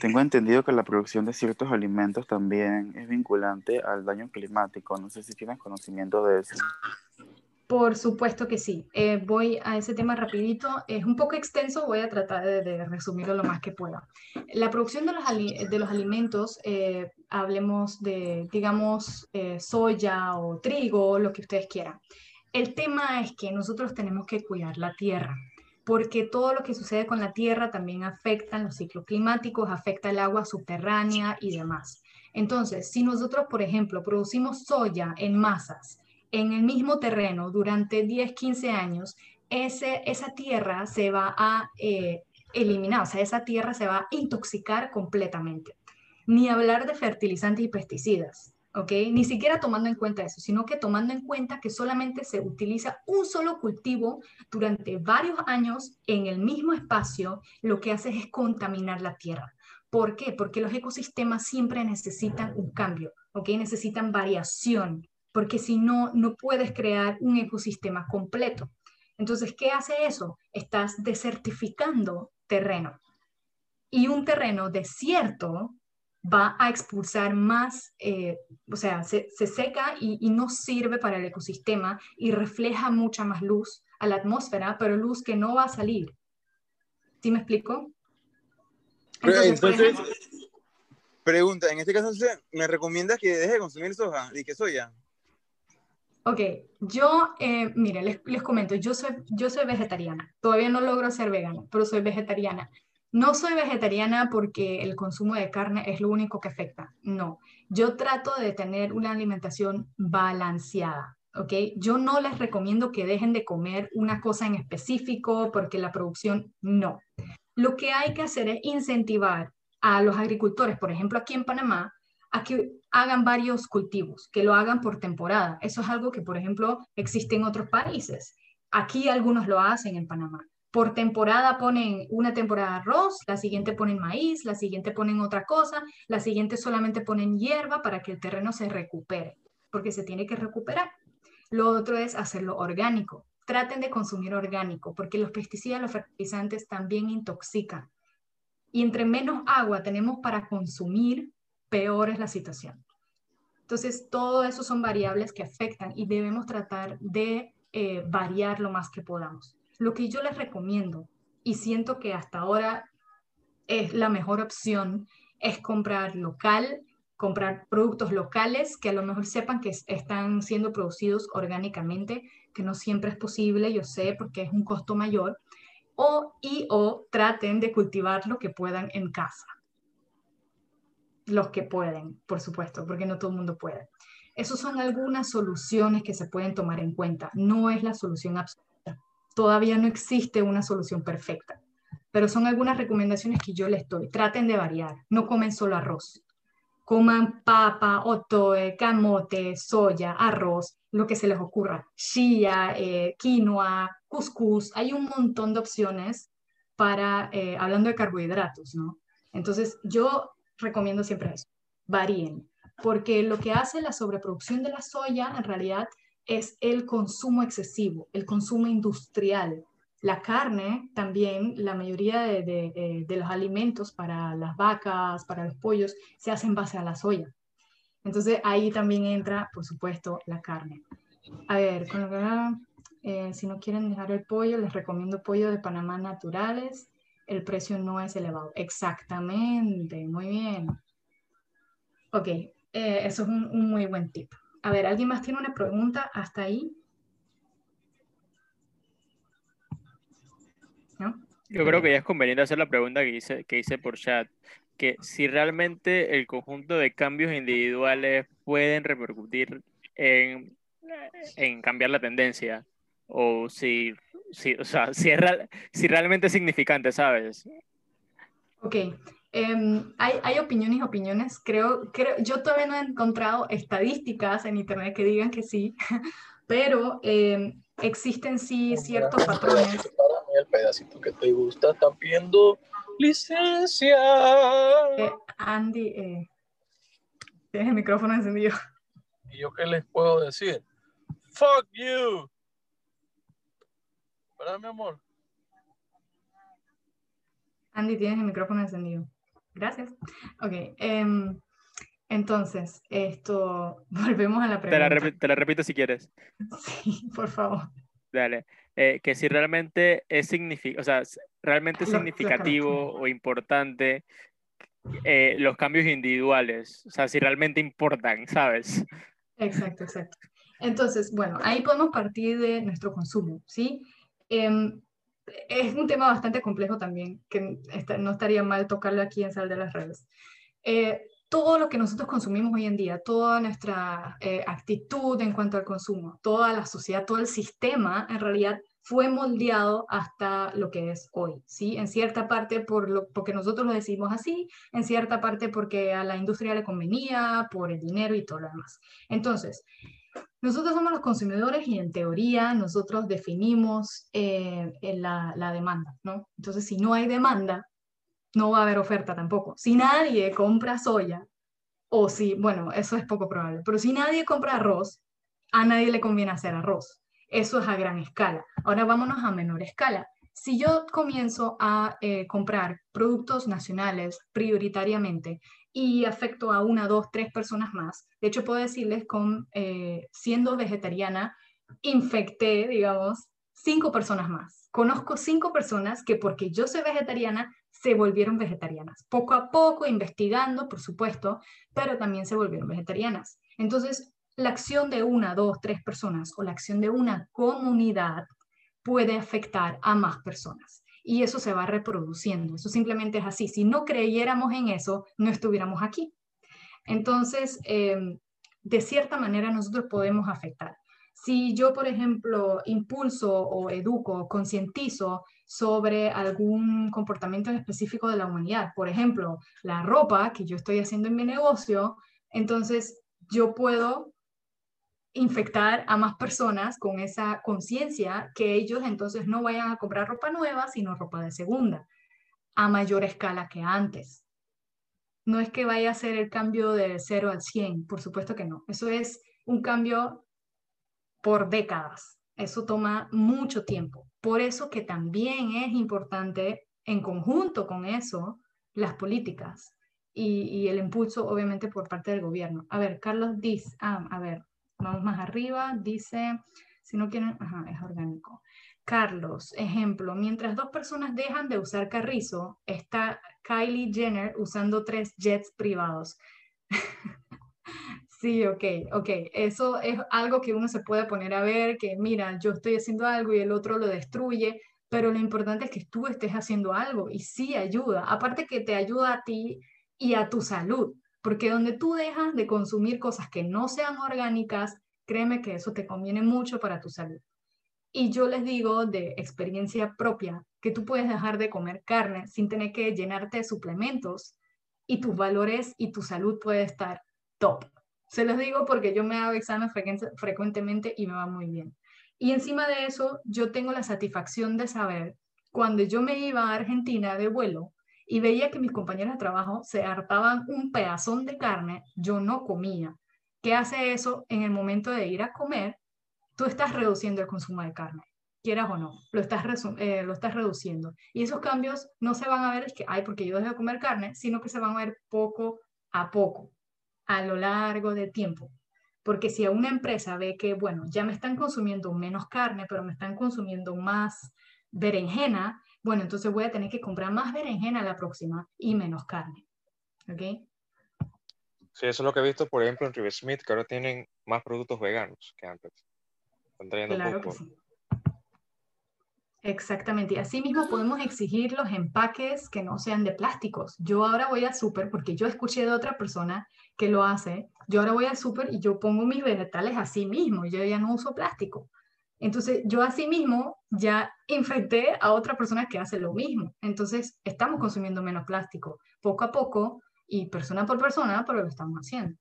Tengo entendido que la producción de ciertos alimentos también es vinculante al daño climático. No sé si tienes conocimiento de eso. Por supuesto que sí. Eh, voy a ese tema rapidito. Es un poco extenso, voy a tratar de, resumirlo lo más que pueda. La producción de los, de los alimentos, eh, hablemos de, digamos, eh, soya o trigo, lo que ustedes quieran. El tema es que nosotros tenemos que cuidar la tierra porque todo lo que sucede con la Tierra también afecta los ciclos climáticos, afecta el agua subterránea y demás. Entonces, si nosotros, por ejemplo, producimos soya en masas en el mismo terreno durante 10, 15 años, ese, esa tierra se va a eh, eliminar, o sea, esa tierra se va a intoxicar completamente. Ni hablar de fertilizantes y pesticidas. ¿Ok? Ni siquiera tomando en cuenta eso, sino que tomando en cuenta que solamente se utiliza un solo cultivo durante varios años en el mismo espacio, lo que hace es contaminar la tierra. ¿Por qué? Porque los ecosistemas siempre necesitan un cambio, ¿ok? Necesitan variación, porque si no, no puedes crear un ecosistema completo. Entonces, ¿qué hace eso? Estás desertificando terreno. Y un terreno desierto va a expulsar más, eh, o sea, se, seca y, no sirve para el ecosistema y refleja mucha más luz a la atmósfera, pero luz que no va a salir. ¿Sí me explico? Entonces, pregunta, en este caso, ¿me recomiendas que deje de consumir soja y que soya? Ok, yo, eh, mire, les, les, comento, yo soy, yo soy vegetariana. Todavía no logro ser vegana, pero soy vegetariana. No soy vegetariana porque el consumo de carne es lo único que afecta. No, yo trato de tener una alimentación balanceada. ¿ok? Yo no les recomiendo que dejen de comer una cosa en específico porque la producción no. Lo que hay que hacer es incentivar a los agricultores, por ejemplo, aquí en Panamá, a que hagan varios cultivos, que lo hagan por temporada. Eso es algo que, por ejemplo, existe en otros países. Aquí algunos lo hacen en Panamá. Por temporada ponen una temporada arroz, la siguiente ponen maíz, la siguiente ponen otra cosa, la siguiente solamente ponen hierba para que el terreno se recupere, porque se tiene que recuperar. Lo otro es hacerlo orgánico. Traten de consumir orgánico, porque los pesticidas, los fertilizantes también intoxican. Y entre menos agua tenemos para consumir, peor es la situación. Entonces, todo eso son variables que afectan y debemos tratar de eh, variar lo más que podamos. Lo que yo les recomiendo, y siento que hasta ahora es la mejor opción, es comprar local, comprar productos locales que a lo mejor sepan que están siendo producidos orgánicamente, que no siempre es posible, yo sé, porque es un costo mayor, o y o traten de cultivar lo que puedan en casa. Los que pueden, por supuesto, porque no todo el mundo puede. Esas son algunas soluciones que se pueden tomar en cuenta. No es la solución absoluta. Todavía no existe una solución perfecta, pero son algunas recomendaciones que yo les doy. Traten de variar. No comen solo arroz coman papa, otoe, camote, soya, arroz, lo que se les ocurra, chía, eh, quinoa, couscous, hay un montón de opciones para, eh, hablando de carbohidratos, ¿no? Entonces, yo recomiendo siempre eso, varíen, porque lo que hace la sobreproducción de la soya en realidad es el consumo excesivo, el consumo industrial, la carne también, la mayoría de, los alimentos para las vacas, para los pollos, se hacen base a la soya. Entonces ahí también entra, por supuesto, la carne. A ver, eh, si no quieren dejar el pollo, les recomiendo pollo de Panamá naturales. El precio no es elevado. Exactamente, muy bien. Ok, eh, eso es un muy buen tip. A ver, ¿alguien más tiene una pregunta hasta ahí? Yo creo que ya es conveniente hacer la pregunta que hice, que hice por chat, que si realmente el conjunto de cambios individuales pueden repercutir en, en cambiar la tendencia, o si, si, o sea, si, es si realmente es significante, ¿sabes? Ok, em, hay, hay, opiniones y opiniones. Creo, creo, yo todavía no he encontrado estadísticas en Internet que digan que sí, pero em, existen sí ciertos patrones el pedacito que te gusta, está pidiendo licencia. Eh, Andy, eh, tienes el micrófono encendido. ¿Y yo qué les puedo decir? Fuck you. ¿Verdad, mi amor? Andy, tienes el micrófono encendido. Gracias. Ok. Em, entonces, esto, volvemos a la pregunta. Te la, te la repito si quieres. Sí, por favor. Dale. Eh, que si realmente es, o sea, realmente significativo o importante eh, los cambios individuales, o sea, si realmente importan, ¿sabes? Exacto, exacto. Entonces, bueno, ahí podemos partir de nuestro consumo, ¿sí? Em, es un tema bastante complejo también, que no estaría mal tocarlo aquí en Sal de las Redes. Eh, todo lo que nosotros consumimos hoy en día, toda nuestra eh, actitud en cuanto al consumo, toda la sociedad, todo el sistema, en realidad fue moldeado hasta lo que es hoy, ¿sí? En cierta parte por lo, porque nosotros lo decimos así, en cierta parte porque a la industria le convenía, por el dinero y todo lo demás. Entonces, nosotros somos los consumidores y en teoría nosotros definimos eh, la, la demanda, ¿no? Entonces, si no hay demanda, no va a haber oferta tampoco. Si nadie compra soya, o si, bueno, eso es poco probable, pero si nadie compra arroz, a nadie le conviene hacer arroz. Eso es a gran escala. Ahora vámonos a menor escala. Si yo comienzo a eh, comprar productos nacionales prioritariamente y afecto a una, dos, tres personas más, de hecho puedo decirles con, eh, siendo vegetariana, infecté, digamos, cinco personas más. Conozco cinco personas que porque yo soy vegetariana se volvieron vegetarianas. Poco a poco, investigando, por supuesto, pero también se volvieron vegetarianas. Entonces, la acción de una, dos, tres personas o la acción de una comunidad puede afectar a más personas. y eso se va reproduciendo. Eso simplemente es así. Si no creyéramos en eso, no estuviéramos aquí. Entonces, em, de cierta manera nosotros podemos afectar. Si yo, por ejemplo, impulso o educo, concientizo sobre algún comportamiento específico de la humanidad, por ejemplo, la ropa que yo estoy haciendo en mi negocio, entonces yo puedo infectar a más personas con esa conciencia que ellos entonces no vayan a comprar ropa nueva, sino ropa de segunda, a mayor escala que antes. No es que vaya a ser el cambio de 0 al 100, por supuesto que no. Eso es un cambio por décadas. Eso toma mucho tiempo. Por eso que también es importante, en conjunto con eso, las políticas y, el impulso, obviamente, por parte del gobierno. A ver, Carlos dice, ah, a ver, vamos más arriba, dice, si no quieren, es orgánico. Carlos, ejemplo, mientras dos personas dejan de usar carrizo, está Kylie Jenner usando tres jets privados. sí, ok, ok. Eso es algo que uno se puede poner a ver, que mira, yo estoy haciendo algo y el otro lo destruye, pero lo importante es que tú estés haciendo algo y sí ayuda. Aparte que te ayuda a ti y a tu salud, porque donde tú dejas de consumir cosas que no sean orgánicas, créeme que eso te conviene mucho para tu salud. Y yo les digo de experiencia propia que tú puedes dejar de comer carne sin tener que llenarte de suplementos y tus valores y tu salud puede estar top. Se los digo porque yo me hago exámenes frecuentemente y me va muy bien. Y encima de eso, yo tengo la satisfacción de saber cuando yo me iba a Argentina de vuelo y veía que mis compañeros de trabajo se hartaban un pedazón de carne, yo no comía. ¿Qué hace eso en el momento de ir a comer? tú estás reduciendo el consumo de carne, quieras o no, lo estás, eh, lo estás reduciendo. Y esos cambios no se van a ver es que, ay, porque yo dejo de comer carne, sino que se van a ver poco a poco, a lo largo del tiempo. Porque si a una empresa ve que, bueno, ya me están consumiendo menos carne, pero me están consumiendo más berenjena, bueno, entonces voy a tener que comprar más berenjena la próxima y menos carne. ¿Ok? Sí, eso es lo que he visto, por ejemplo, en River Smith, que ahora tienen más productos veganos que antes. Claro que sí. Exactamente. Y así mismo podemos exigir los empaques que no sean de plásticos. Yo ahora voy al súper, porque yo escuché de otra persona que lo hace, yo ahora voy al súper y yo pongo mis vegetales así mismo, yo ya no uso plástico. Entonces, yo así mismo ya infecté a otra persona que hace lo mismo. Entonces, estamos consumiendo menos plástico poco a poco y persona por persona, pero lo estamos haciendo.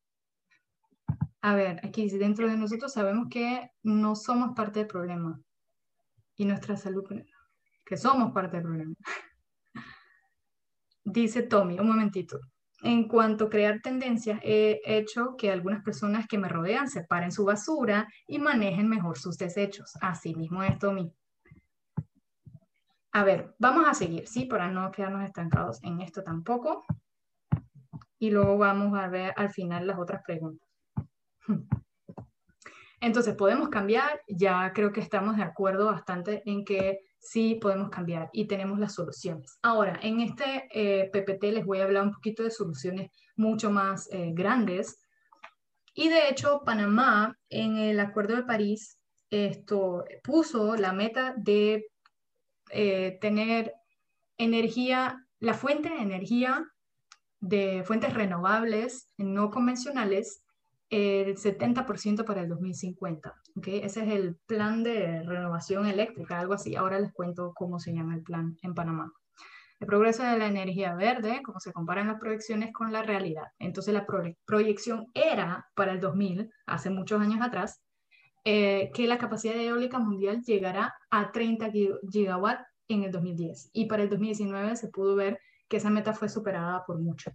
A ver, aquí dentro de nosotros sabemos que no somos parte del problema y nuestra salud, que somos parte del problema. Dice Tommy, un momentito. En cuanto a crear tendencias, he hecho que algunas personas que me rodean separen su basura y manejen mejor sus desechos. Así mismo es, Tommy. A ver, vamos a seguir, ¿sí? Para no quedarnos estancados en esto tampoco. Y luego vamos a ver al final las otras preguntas. Entonces, ¿podemos cambiar? Ya creo que estamos de acuerdo bastante en que sí podemos cambiar y tenemos las soluciones. Ahora, en este eh, PPT les voy a hablar un poquito de soluciones mucho más eh, grandes. Y de hecho, Panamá en el Acuerdo de París esto, puso la meta de eh, tener energía, la fuente de energía de fuentes renovables no convencionales el 70% para el 2050. ¿okay? Ese es el plan de renovación eléctrica, algo así. Ahora les cuento cómo se llama el plan en Panamá. El progreso de la energía verde, cómo se comparan las proyecciones con la realidad. Entonces la proyección era para el 2000, hace muchos años atrás, eh, que la capacidad eólica mundial llegará a 30 gigawatts en el 2010. Y para el 2019 se pudo ver que esa meta fue superada por mucho.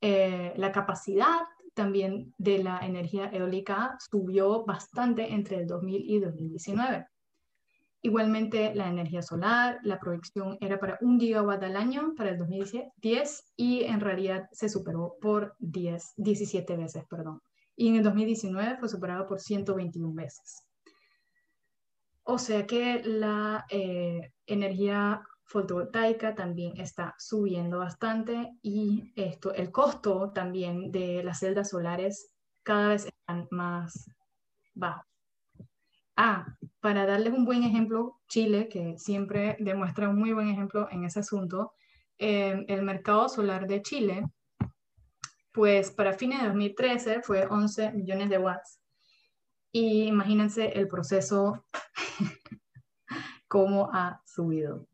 Eh, la capacidad también de la energía eólica subió bastante entre el 2000 y 2019. Igualmente, la energía solar, la proyección era para un gigawatt al año para el 2010 y en realidad se superó por 10, 17 veces, perdón. Y en el 2019 fue superado por 121 veces. O sea que la eh, energía fotovoltaica también está subiendo bastante y esto, el costo también de las celdas solares cada vez están más bajo. Ah, para darles un buen ejemplo, Chile, que siempre demuestra un muy buen ejemplo en ese asunto, eh, el mercado solar de Chile, pues para fines de 2013 fue 11 millones de watts. Y imagínense el proceso, cómo ha subido.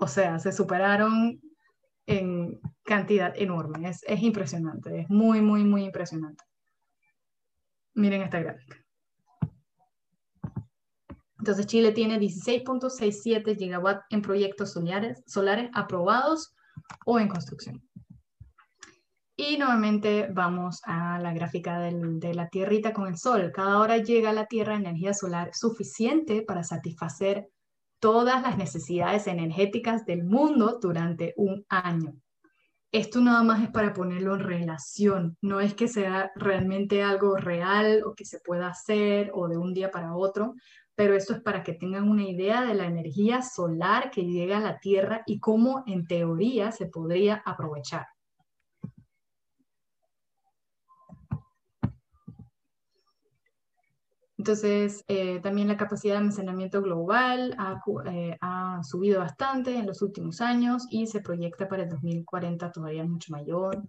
O sea, se superaron en cantidad enorme. Es, es impresionante, es muy, muy, muy impresionante. Miren esta gráfica. Entonces Chile tiene 16.67 gigawatts en proyectos solares, solares aprobados o en construcción. Y nuevamente vamos a la gráfica de la tierrita con el sol. Cada hora llega a la Tierra energía solar suficiente para satisfacer todas las necesidades energéticas del mundo durante un año. Esto nada más es para ponerlo en relación, no es que sea realmente algo real o que se pueda hacer o de un día para otro, pero esto es para que tengan una idea de la energía solar que llega a la Tierra y cómo en teoría se podría aprovechar. Entonces, eh, también la capacidad de almacenamiento global eh, ha, subido bastante en los últimos años y se proyecta para el 2040 todavía mucho mayor.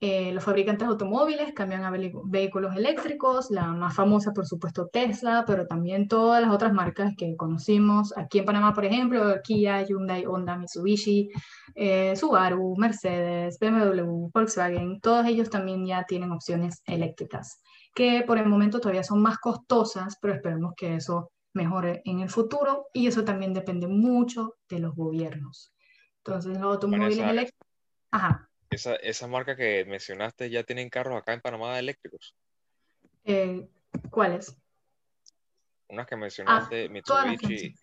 Eh, los fabricantes de automóviles cambian a vehículos eléctricos, la más famosa por supuesto Tesla, pero también todas las otras marcas que conocimos aquí en Panamá, por ejemplo, Kia, Hyundai, Honda, Mitsubishi, Subaru, Mercedes, BMW, Volkswagen, todos ellos también ya tienen opciones eléctricas que por el momento todavía son más costosas, pero esperemos que eso mejore en el futuro y eso también depende mucho de los gobiernos. Entonces, los automóviles eléctricos... Ajá. Esa, esa marca que mencionaste ya tienen carros acá en Panamá eléctricos. Eh, ¿Cuáles? Unas que mencionaste, ah, Mitsubishi.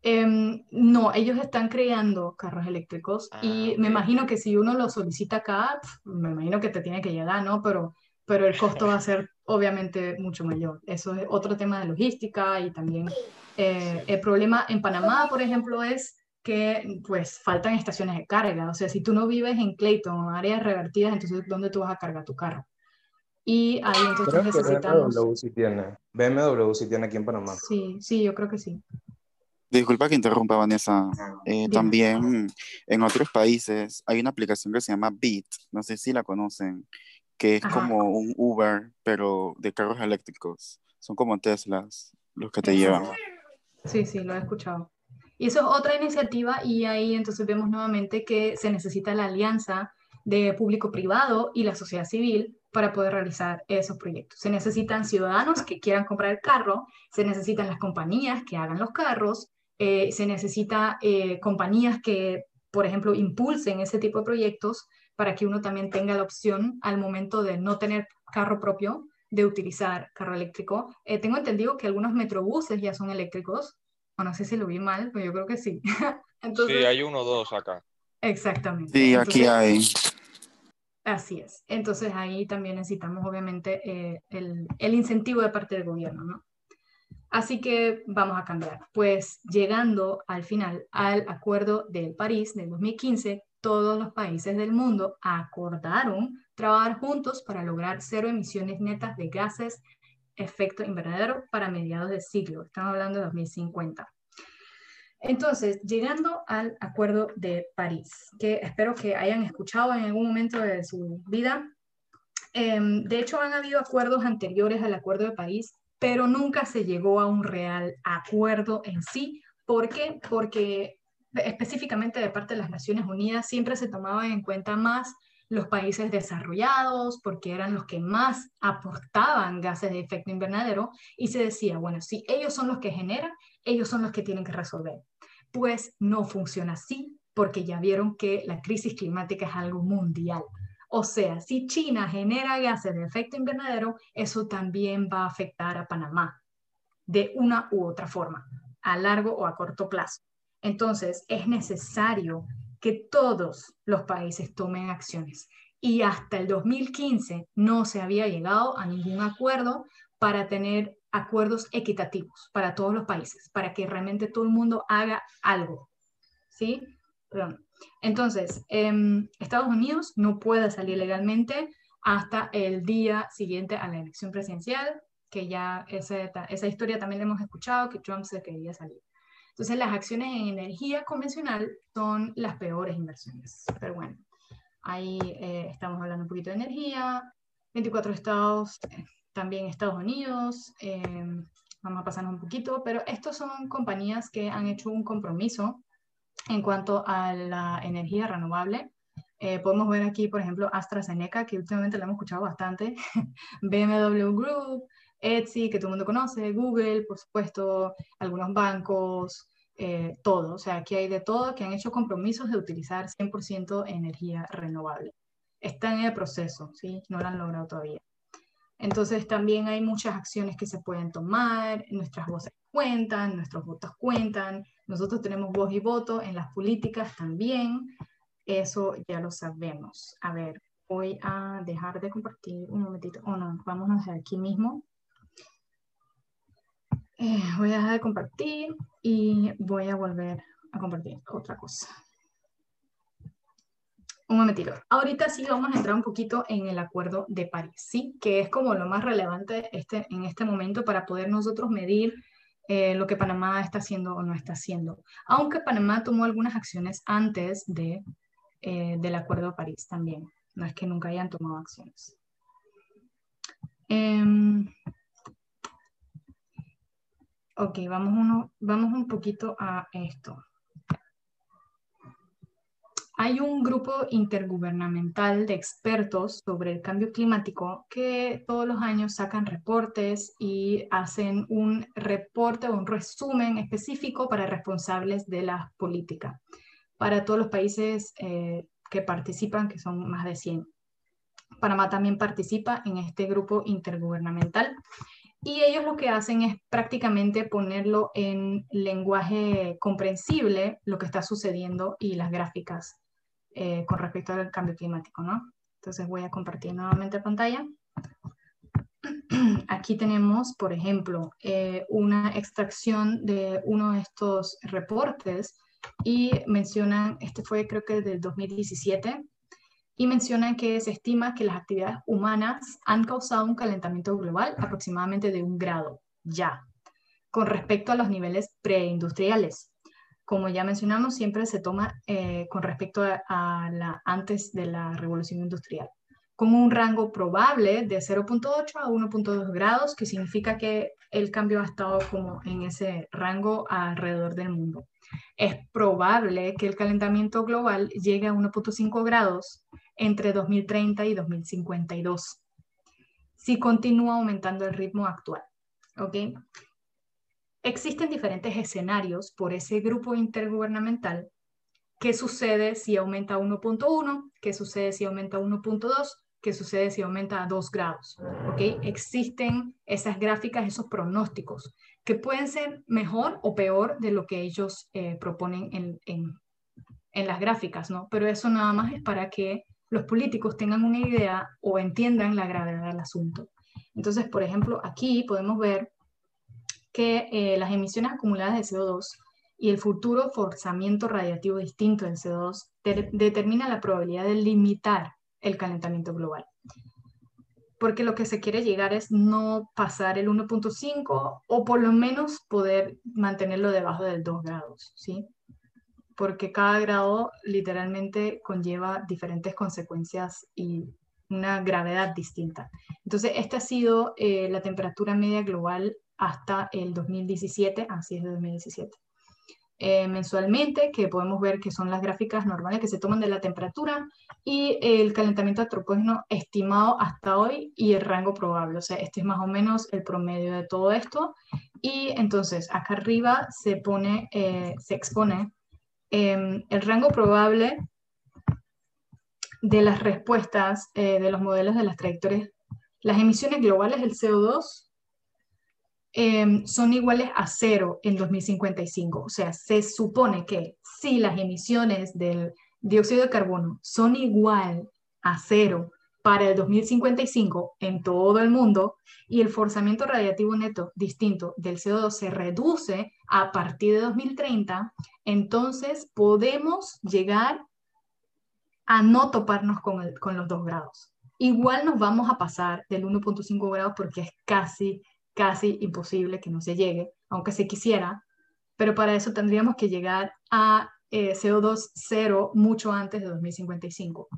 Em, no, ellos están creando carros eléctricos y ah, me imagino que si uno lo solicita acá, me imagino que te tiene que llegar, ¿no? Pero pero el costo va a ser obviamente mucho mayor. Eso es otro tema de logística y también eh, el problema en Panamá, por ejemplo, es que pues faltan estaciones de carga. O sea, si tú no vives en Clayton, áreas revertidas, entonces ¿dónde tú vas a cargar tu carro? Y ahí entonces creo necesitamos... BMW sí tiene. BMW sí tiene aquí en Panamá. Sí, sí, yo creo que sí. Disculpa que interrumpa, Vanessa. Eh, también en otros países hay una aplicación que se llama Beat, no sé si la conocen, que es como un Uber, pero de carros eléctricos. Son como Teslas los que te llevan. Sí, sí, lo he escuchado. Y eso es otra iniciativa y ahí entonces vemos nuevamente que se necesita la alianza de público-privado y la sociedad civil para poder realizar esos proyectos. Se necesitan ciudadanos que quieran comprar el carro, se necesitan las compañías que hagan los carros, eh, se necesita eh, compañías que, por ejemplo, impulsen ese tipo de proyectos para que uno también tenga la opción al momento de no tener carro propio, de utilizar carro eléctrico. Eh, tengo entendido que algunos metrobuses ya son eléctricos, o no sé si lo vi mal, pero yo creo que sí. sí, hay uno o dos acá. Exactamente. Sí, aquí hay. Así es. Entonces ahí también necesitamos obviamente eh, el, el, incentivo de parte del gobierno, ¿no? Así que vamos a cambiar. Pues llegando al final al acuerdo del París del 2015, todos los países del mundo acordaron trabajar juntos para lograr cero emisiones netas de gases efecto invernadero para mediados del siglo. Estamos hablando de 2050. Entonces, llegando al Acuerdo de París, que espero que hayan escuchado en algún momento de su vida. Em, de hecho, han habido acuerdos anteriores al Acuerdo de París, pero nunca se llegó a un real acuerdo en sí. ¿Por qué? Porque específicamente de parte de las Naciones Unidas, siempre se tomaban en cuenta más los países desarrollados, porque eran los que más aportaban gases de efecto invernadero, y se decía, bueno, si ellos son los que generan, ellos son los que tienen que resolver. Pues no funciona así, porque ya vieron que la crisis climática es algo mundial. O sea, si China genera gases de efecto invernadero, eso también va a afectar a Panamá de una u otra forma, a largo o a corto plazo. Entonces, es necesario que todos los países tomen acciones. Y hasta el 2015 no se había llegado a ningún acuerdo para tener acuerdos equitativos para todos los países, para que realmente todo el mundo haga algo. ¿Sí? Entonces, em, Estados Unidos no puede salir legalmente hasta el día siguiente a la elección presidencial que ya esa historia también la hemos escuchado, que Trump se quería salir. Entonces, las acciones en energía convencional son las peores inversiones. Pero bueno, ahí eh, estamos hablando un poquito de energía, 24 estados, eh, también Estados Unidos, eh, vamos a pasarnos un poquito, pero estos son compañías que han hecho un compromiso en cuanto a la energía renovable. podemos ver aquí, por ejemplo, AstraZeneca, que últimamente la hemos escuchado bastante, BMW Group, Etsy, que todo el mundo conoce, Google, por supuesto, algunos bancos, eh, todo. O sea, aquí hay de todo que han hecho compromisos de utilizar 100% energía renovable. Están en el proceso, ¿sí? No lo han logrado todavía. Entonces, también hay muchas acciones que se pueden tomar, nuestras voces cuentan, nuestros votos cuentan, nosotros tenemos voz y voto en las políticas también, eso ya lo sabemos. A ver, voy a dejar de compartir un momentito, o oh, no, vamos a aquí mismo eh, voy a dejar de compartir y voy a volver a compartir otra cosa. Un momentito. Ahorita sí vamos a entrar un poquito en el Acuerdo de París, ¿sí? Que es como lo más relevante este, en este momento para poder nosotros medir eh, lo que Panamá está haciendo o no está haciendo. Aunque Panamá tomó algunas acciones antes de, eh, del Acuerdo de París también. No es que nunca hayan tomado acciones. Em, Ok, vamos, uno, vamos un poquito a esto. Hay un grupo intergubernamental de expertos sobre el cambio climático que todos los años sacan reportes y hacen un reporte o un resumen específico para responsables de la política, para todos los países eh, que participan, que son más de 100. Panamá también participa en este grupo intergubernamental y ellos lo que hacen es prácticamente ponerlo en lenguaje comprensible lo que está sucediendo y las gráficas eh, con respecto al cambio climático, ¿no? Entonces voy a compartir nuevamente pantalla. Aquí tenemos, por ejemplo, eh, una extracción de uno de estos reportes y mencionan, este fue creo que del 2017, y mencionan que se estima que las actividades humanas han causado un calentamiento global aproximadamente de un grado ya, con respecto a los niveles preindustriales. Como ya mencionamos, siempre se toma eh, con respecto a, la antes de la revolución industrial, con un rango probable de 0.8 a 1.2 grados, que significa que el cambio ha estado como en ese rango alrededor del mundo. Es probable que el calentamiento global llegue a 1.5 grados entre 2030 y 2052, si continúa aumentando el ritmo actual. ¿ok? Existen diferentes escenarios por ese grupo intergubernamental. ¿Qué sucede si aumenta 1.1? ¿Qué sucede si aumenta 1.2? ¿Qué sucede si aumenta a 2 grados? ¿ok? Existen esas gráficas, esos pronósticos, que pueden ser mejor o peor de lo que ellos eh, proponen en, en, en las gráficas, ¿no? Pero eso nada más es para que los políticos tengan una idea o entiendan la gravedad del asunto. Entonces, por ejemplo, aquí podemos ver que eh, las emisiones acumuladas de CO2 y el futuro forzamiento radiativo distinto del CO2 determina la probabilidad de limitar el calentamiento global. Porque lo que se quiere llegar es no pasar el 1.5 o por lo menos poder mantenerlo debajo del 2 grados, ¿sí? Porque cada grado literalmente conlleva diferentes consecuencias y una gravedad distinta. Entonces, esta ha sido eh, la temperatura media global hasta el 2017, así es de 2017. Eh, mensualmente, que podemos ver que son las gráficas normales que se toman de la temperatura y el calentamiento antropógeno estimado hasta hoy y el rango probable. O sea, este es más o menos el promedio de todo esto. Y entonces, acá arriba se pone, eh, se expone Em, el rango probable de las respuestas eh, de los modelos de las trayectorias, las emisiones globales del CO2 em, son iguales a cero en 2055. O sea, se supone que si las emisiones del dióxido de carbono son igual a cero para el 2055 en todo el mundo y el forzamiento radiativo neto distinto del CO2 se reduce a partir de 2030, entonces podemos llegar a no toparnos con, los 2 grados. Igual nos vamos a pasar del 1.5 grados porque es casi casi imposible que no se llegue, aunque se quisiera, pero para eso tendríamos que llegar a eh, CO2 cero mucho antes de 2055.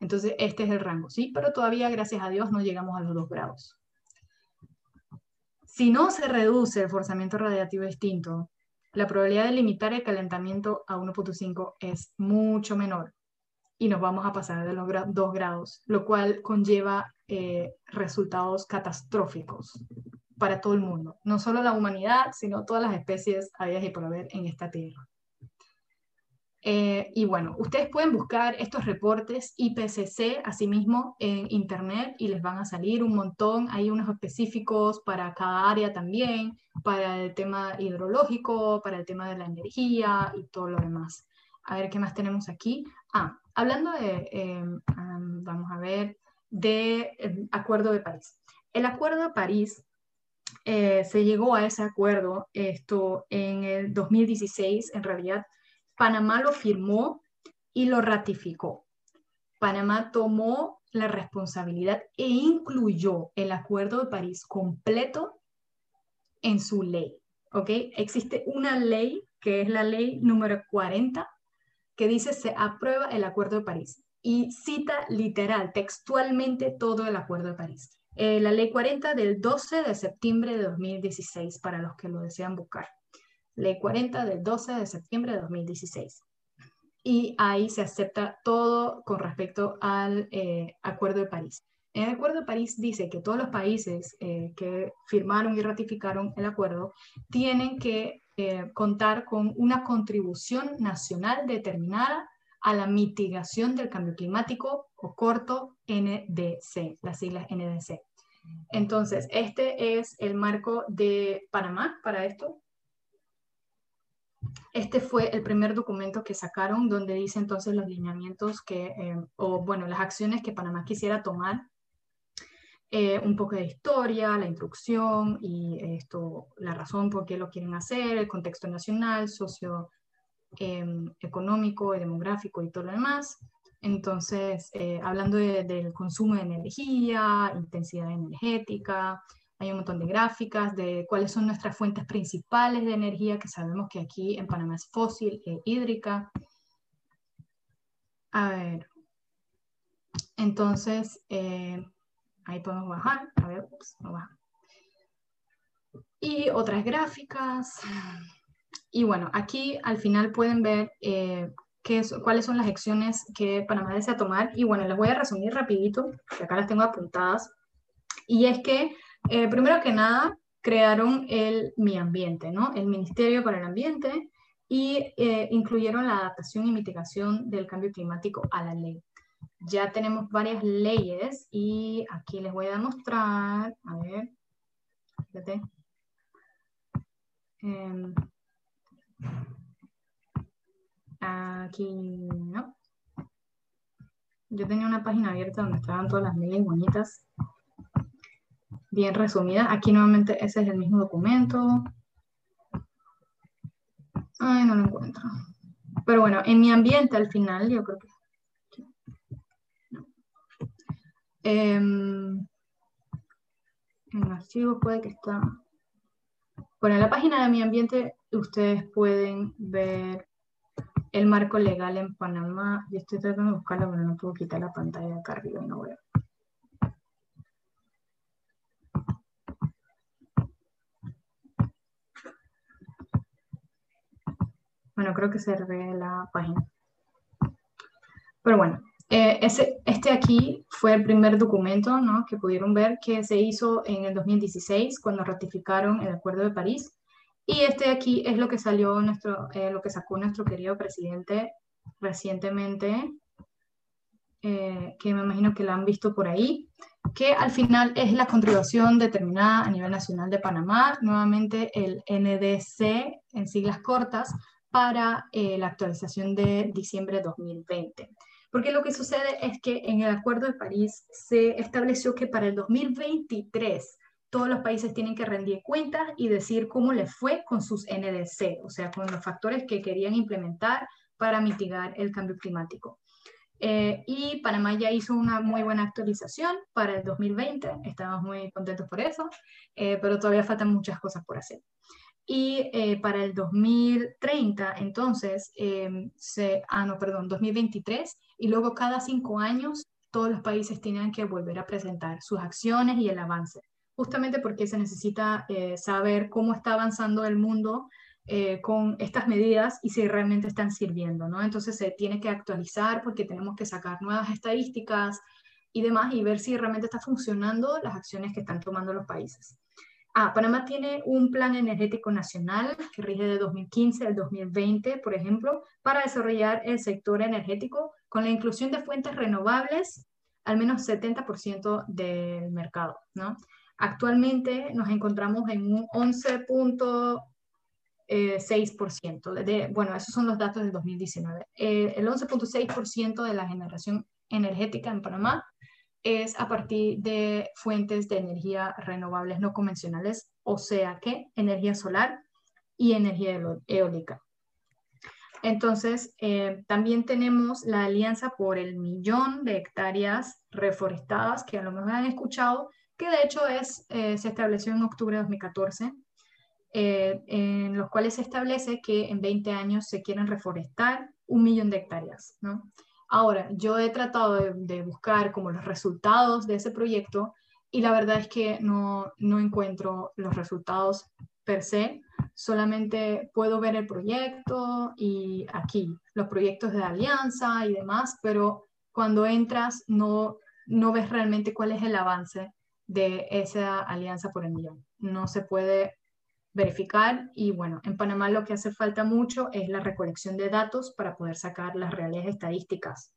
Entonces, este es el rango, ¿sí? Pero todavía, gracias a Dios, no llegamos a los 2 grados. Si no se reduce el forzamiento radiativo extinto, la probabilidad de limitar el calentamiento a 1.5 es mucho menor y nos vamos a pasar de los 2 grados, lo cual conlleva eh, resultados catastróficos para todo el mundo, no solo la humanidad, sino todas las especies habidas y por haber en esta tierra. Eh, y bueno, ustedes pueden buscar estos reportes IPCC asimismo en internet y les van a salir un montón. Hay unos específicos para cada área también, para el tema hidrológico, para el tema de la energía y todo lo demás. A ver qué más tenemos aquí. Ah, hablando de, em, vamos a ver, de em, Acuerdo de París. El Acuerdo de París eh, se llegó a ese acuerdo esto en el 2016, en realidad Panamá lo firmó y lo ratificó. Panamá tomó la responsabilidad e incluyó el Acuerdo de París completo en su ley. Existe una ley que es la ley número 40 que dice se aprueba el Acuerdo de París y cita literal, textualmente todo el Acuerdo de París. Eh, la ley 40 del 12 de septiembre de 2016 para los que lo desean buscar. Ley 40 del 12 de septiembre de 2016. Y ahí se acepta todo con respecto al eh, Acuerdo de París. El Acuerdo de París dice que todos los países eh, que firmaron y ratificaron el acuerdo tienen que eh, contar con una contribución nacional determinada a la mitigación del cambio climático o corto NDC, las siglas NDC. Entonces, este es el marco de Panamá para esto. Este fue el primer documento que sacaron donde dice entonces los lineamientos que, eh, o bueno, las acciones que Panamá quisiera tomar. Eh, un poco de historia, la instrucción y esto, la razón por qué lo quieren hacer, el contexto nacional, socioeconómico em, y demográfico y todo lo demás. Entonces, eh, hablando del consumo de energía, intensidad energética, hay un montón de gráficas de cuáles son nuestras fuentes principales de energía, que sabemos que aquí en Panamá es fósil e hídrica. A ver. Entonces, eh, ahí podemos bajar. A ver, ups, no baja. Y otras gráficas. Y bueno, aquí al final pueden ver eh, qué cuáles son las acciones que Panamá desea tomar. Y bueno, les voy a resumir rapidito, que acá las tengo apuntadas. Y es que eh, primero que nada, crearon el Mi Ambiente, ¿no? El Ministerio para el Ambiente y eh, incluyeron la adaptación y mitigación del cambio climático a la ley. Ya tenemos varias leyes y aquí les voy a demostrar, a ver, fíjate. Em, aquí, ¿no? Yo tenía una página abierta donde estaban todas las leyes bonitas bien resumida. Aquí nuevamente ese es el mismo documento. Ay, no lo encuentro. Pero bueno, en mi ambiente al final, yo creo que... Em, en archivos puede que está... Bueno, en la página de mi ambiente ustedes pueden ver el marco legal en Panamá. Yo estoy tratando de buscarlo, pero no puedo quitar la pantalla acá arriba y no veo. Bueno, creo que se ve la página. Pero bueno, eh, ese, este aquí fue el primer documento ¿no? que pudieron ver que se hizo en el 2016 cuando ratificaron el Acuerdo de París. Y este aquí es lo que salió nuestro, eh, lo que sacó nuestro querido presidente recientemente, eh, que me imagino que lo han visto por ahí, que al final es la contribución determinada a nivel nacional de Panamá, nuevamente el NDC en siglas cortas, para eh, la actualización de diciembre de 2020. Porque lo que sucede es que en el Acuerdo de París se estableció que para el 2023 todos los países tienen que rendir cuentas y decir cómo les fue con sus NDC, o sea, con los factores que querían implementar para mitigar el cambio climático. Eh, y Panamá ya hizo una muy buena actualización para el 2020, estamos muy contentos por eso, eh, pero todavía faltan muchas cosas por hacer. Y eh, para el 2030, entonces, se, ah, no, perdón, 2023, y luego cada cinco años todos los países tienen que volver a presentar sus acciones y el avance, justamente porque se necesita saber cómo está avanzando el mundo eh, con estas medidas y si realmente están sirviendo, ¿no? Entonces se tiene que actualizar porque tenemos que sacar nuevas estadísticas y demás y ver si realmente está funcionando las acciones que están tomando los países. Ah, Panamá tiene un plan energético nacional que rige de 2015 al 2020, por ejemplo, para desarrollar el sector energético con la inclusión de fuentes renovables al menos 70% del mercado. Actualmente nos encontramos en un 11. 6%. Eh, de, bueno, esos son los datos del 2019. Eh, el 11.6% de la generación energética en Panamá es a partir de fuentes de energía renovables no convencionales, o sea que energía solar y energía eólica. Entonces, eh, también tenemos la alianza por el millón de hectáreas reforestadas, que a lo mejor han escuchado, que de hecho es, se estableció en octubre de 2014 eh, en los cuales se establece que en 20 años se quieren reforestar un millón de hectáreas. ¿no? Ahora, yo he tratado de, buscar como los resultados de ese proyecto y la verdad es que no, no encuentro los resultados per se, solamente puedo ver el proyecto y aquí, los proyectos de alianza y demás, pero cuando entras no, no ves realmente cuál es el avance de esa alianza por el millón. No se puede verificar y bueno, en Panamá lo que hace falta mucho es la recolección de datos para poder sacar las reales estadísticas.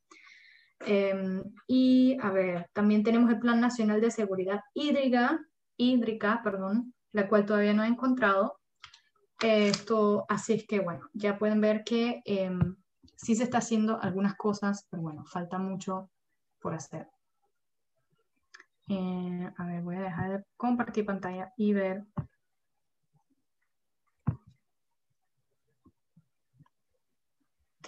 Em, y a ver, también tenemos el Plan Nacional de Seguridad Hídrica, hídrica perdón, la cual todavía no he encontrado. Esto, así es que bueno, ya pueden ver que em, sí se está haciendo algunas cosas, pero bueno, falta mucho por hacer. Eh, a ver, voy a dejar de compartir pantalla y ver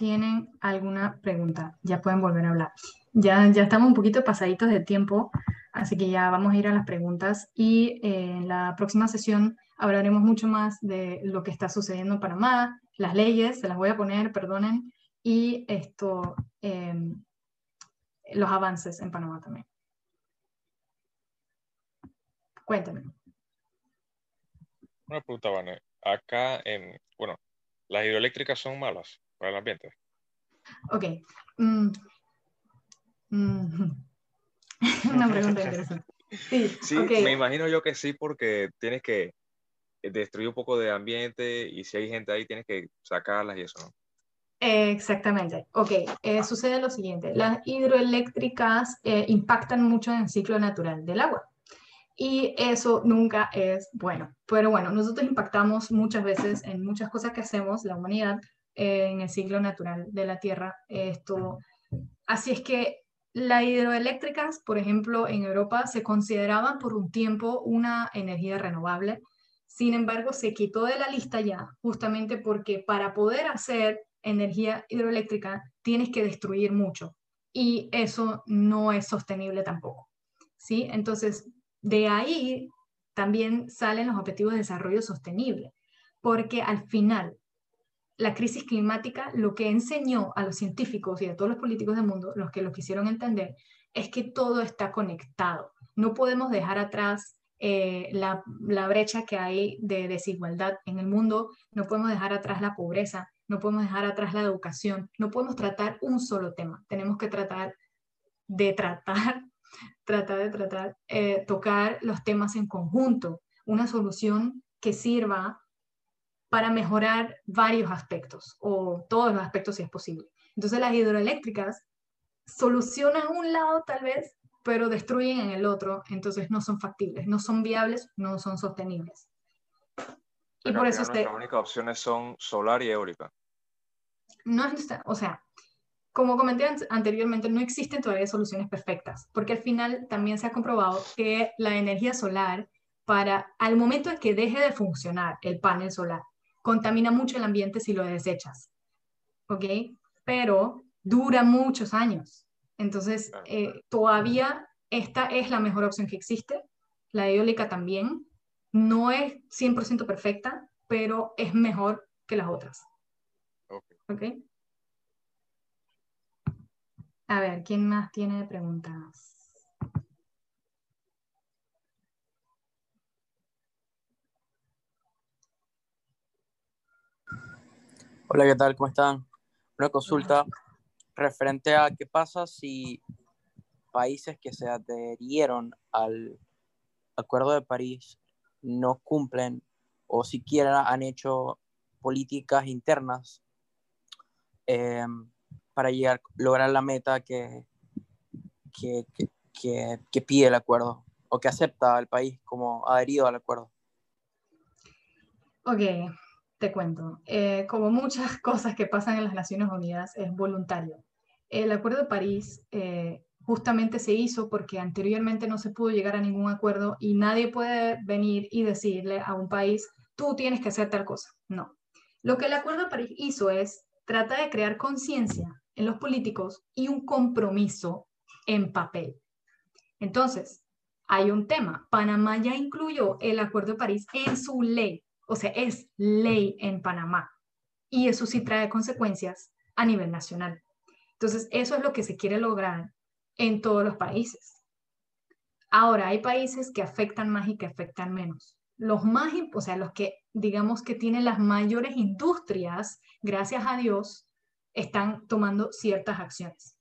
tienen alguna pregunta, ya pueden volver a hablar. Ya, ya estamos un poquito pasaditos de tiempo, así que ya vamos a ir a las preguntas y eh, en la próxima sesión hablaremos mucho más de lo que está sucediendo en Panamá, las leyes, se las voy a poner, perdonen, y esto, em, los avances en Panamá también. Cuéntame. Una pregunta, Vane. Acá, en, bueno, las hidroeléctricas son malas para el ambiente? Ok. Mm. Mm. Una pregunta interesante. Sí, me imagino yo que sí, porque tienes que destruir un poco de ambiente y si hay gente ahí tienes que sacarlas y eso, ¿no? Exactamente. Ok, eh, sucede lo siguiente. Las hidroeléctricas eh, impactan mucho en el ciclo natural del agua y eso nunca es bueno. Pero bueno, nosotros impactamos muchas veces en muchas cosas que hacemos, la humanidad, en el ciclo natural de la Tierra. Esto, así es que las hidroeléctricas, por ejemplo, en Europa se consideraban por un tiempo una energía renovable. Sin embargo, se quitó de la lista ya, justamente porque para poder hacer energía hidroeléctrica tienes que destruir mucho y eso no es sostenible tampoco. ¿sí? Entonces, de ahí también salen los objetivos de desarrollo sostenible, porque al final la crisis climática lo que enseñó a los científicos y a todos los políticos del mundo, los que lo quisieron entender, es que todo está conectado. No podemos dejar atrás eh, la, brecha que hay de desigualdad en el mundo, no podemos dejar atrás la pobreza, no podemos dejar atrás la educación, no podemos tratar un solo tema, tenemos que tratar de tratar, tratar de tratar, eh, tocar los temas en conjunto, una solución que sirva para mejorar varios aspectos o todos los aspectos si es posible. Entonces las hidroeléctricas solucionan un lado tal vez, pero destruyen en el otro, entonces no son factibles, no son viables, no son sostenibles. y por eso las únicas opciones son solar y eólica. No o sea, como comenté anteriormente, no existen todavía soluciones perfectas, porque al final también se ha comprobado que la energía solar, para al momento en que deje de funcionar el panel solar, contamina mucho el ambiente si lo desechas. ¿Ok? Pero dura muchos años. Entonces, eh, todavía esta es la mejor opción que existe. La eólica también. No es 100% perfecta, pero es mejor que las otras. Ok. A ver, ¿quién más tiene preguntas? Hola, ¿qué tal? ¿Cómo están? Una consulta referente a qué pasa si países que se adherieron al Acuerdo de París no cumplen o siquiera han hecho políticas internas eh, para llegar, lograr la meta que, que, pide el acuerdo o que acepta el país como adherido al acuerdo. Ok, te cuento. Eh, como muchas cosas que pasan en las Naciones Unidas, es voluntario. El Acuerdo de París eh, justamente se hizo porque anteriormente no se pudo llegar a ningún acuerdo y nadie puede venir y decirle a un país, tú tienes que hacer tal cosa. No. Lo que el Acuerdo de París hizo es, trata de crear conciencia en los políticos y un compromiso en papel. Entonces, hay un tema. Panamá ya incluyó el Acuerdo de París en su ley, o sea, es ley en Panamá. Y eso sí trae consecuencias a nivel nacional. Entonces, eso es lo que se quiere lograr en todos los países. Ahora, hay países que afectan más y que afectan menos. Los más, o sea, los que digamos que tienen las mayores industrias, gracias a Dios, están tomando ciertas acciones.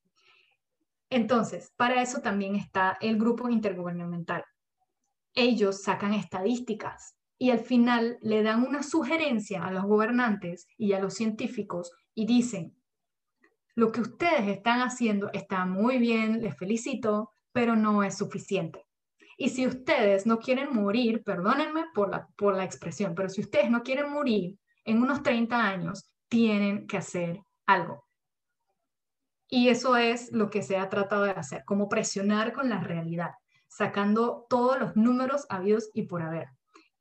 Entonces, para eso también está el grupo intergubernamental. Ellos sacan estadísticas y al final le dan una sugerencia a los gobernantes y a los científicos y dicen, lo que ustedes están haciendo está muy bien, les felicito, pero no es suficiente. Y si ustedes no quieren morir, perdónenme por la, por la expresión, pero si ustedes no quieren morir en unos 30 años, tienen que hacer algo. Y eso es lo que se ha tratado de hacer, como presionar con la realidad, sacando todos los números habidos y por haber,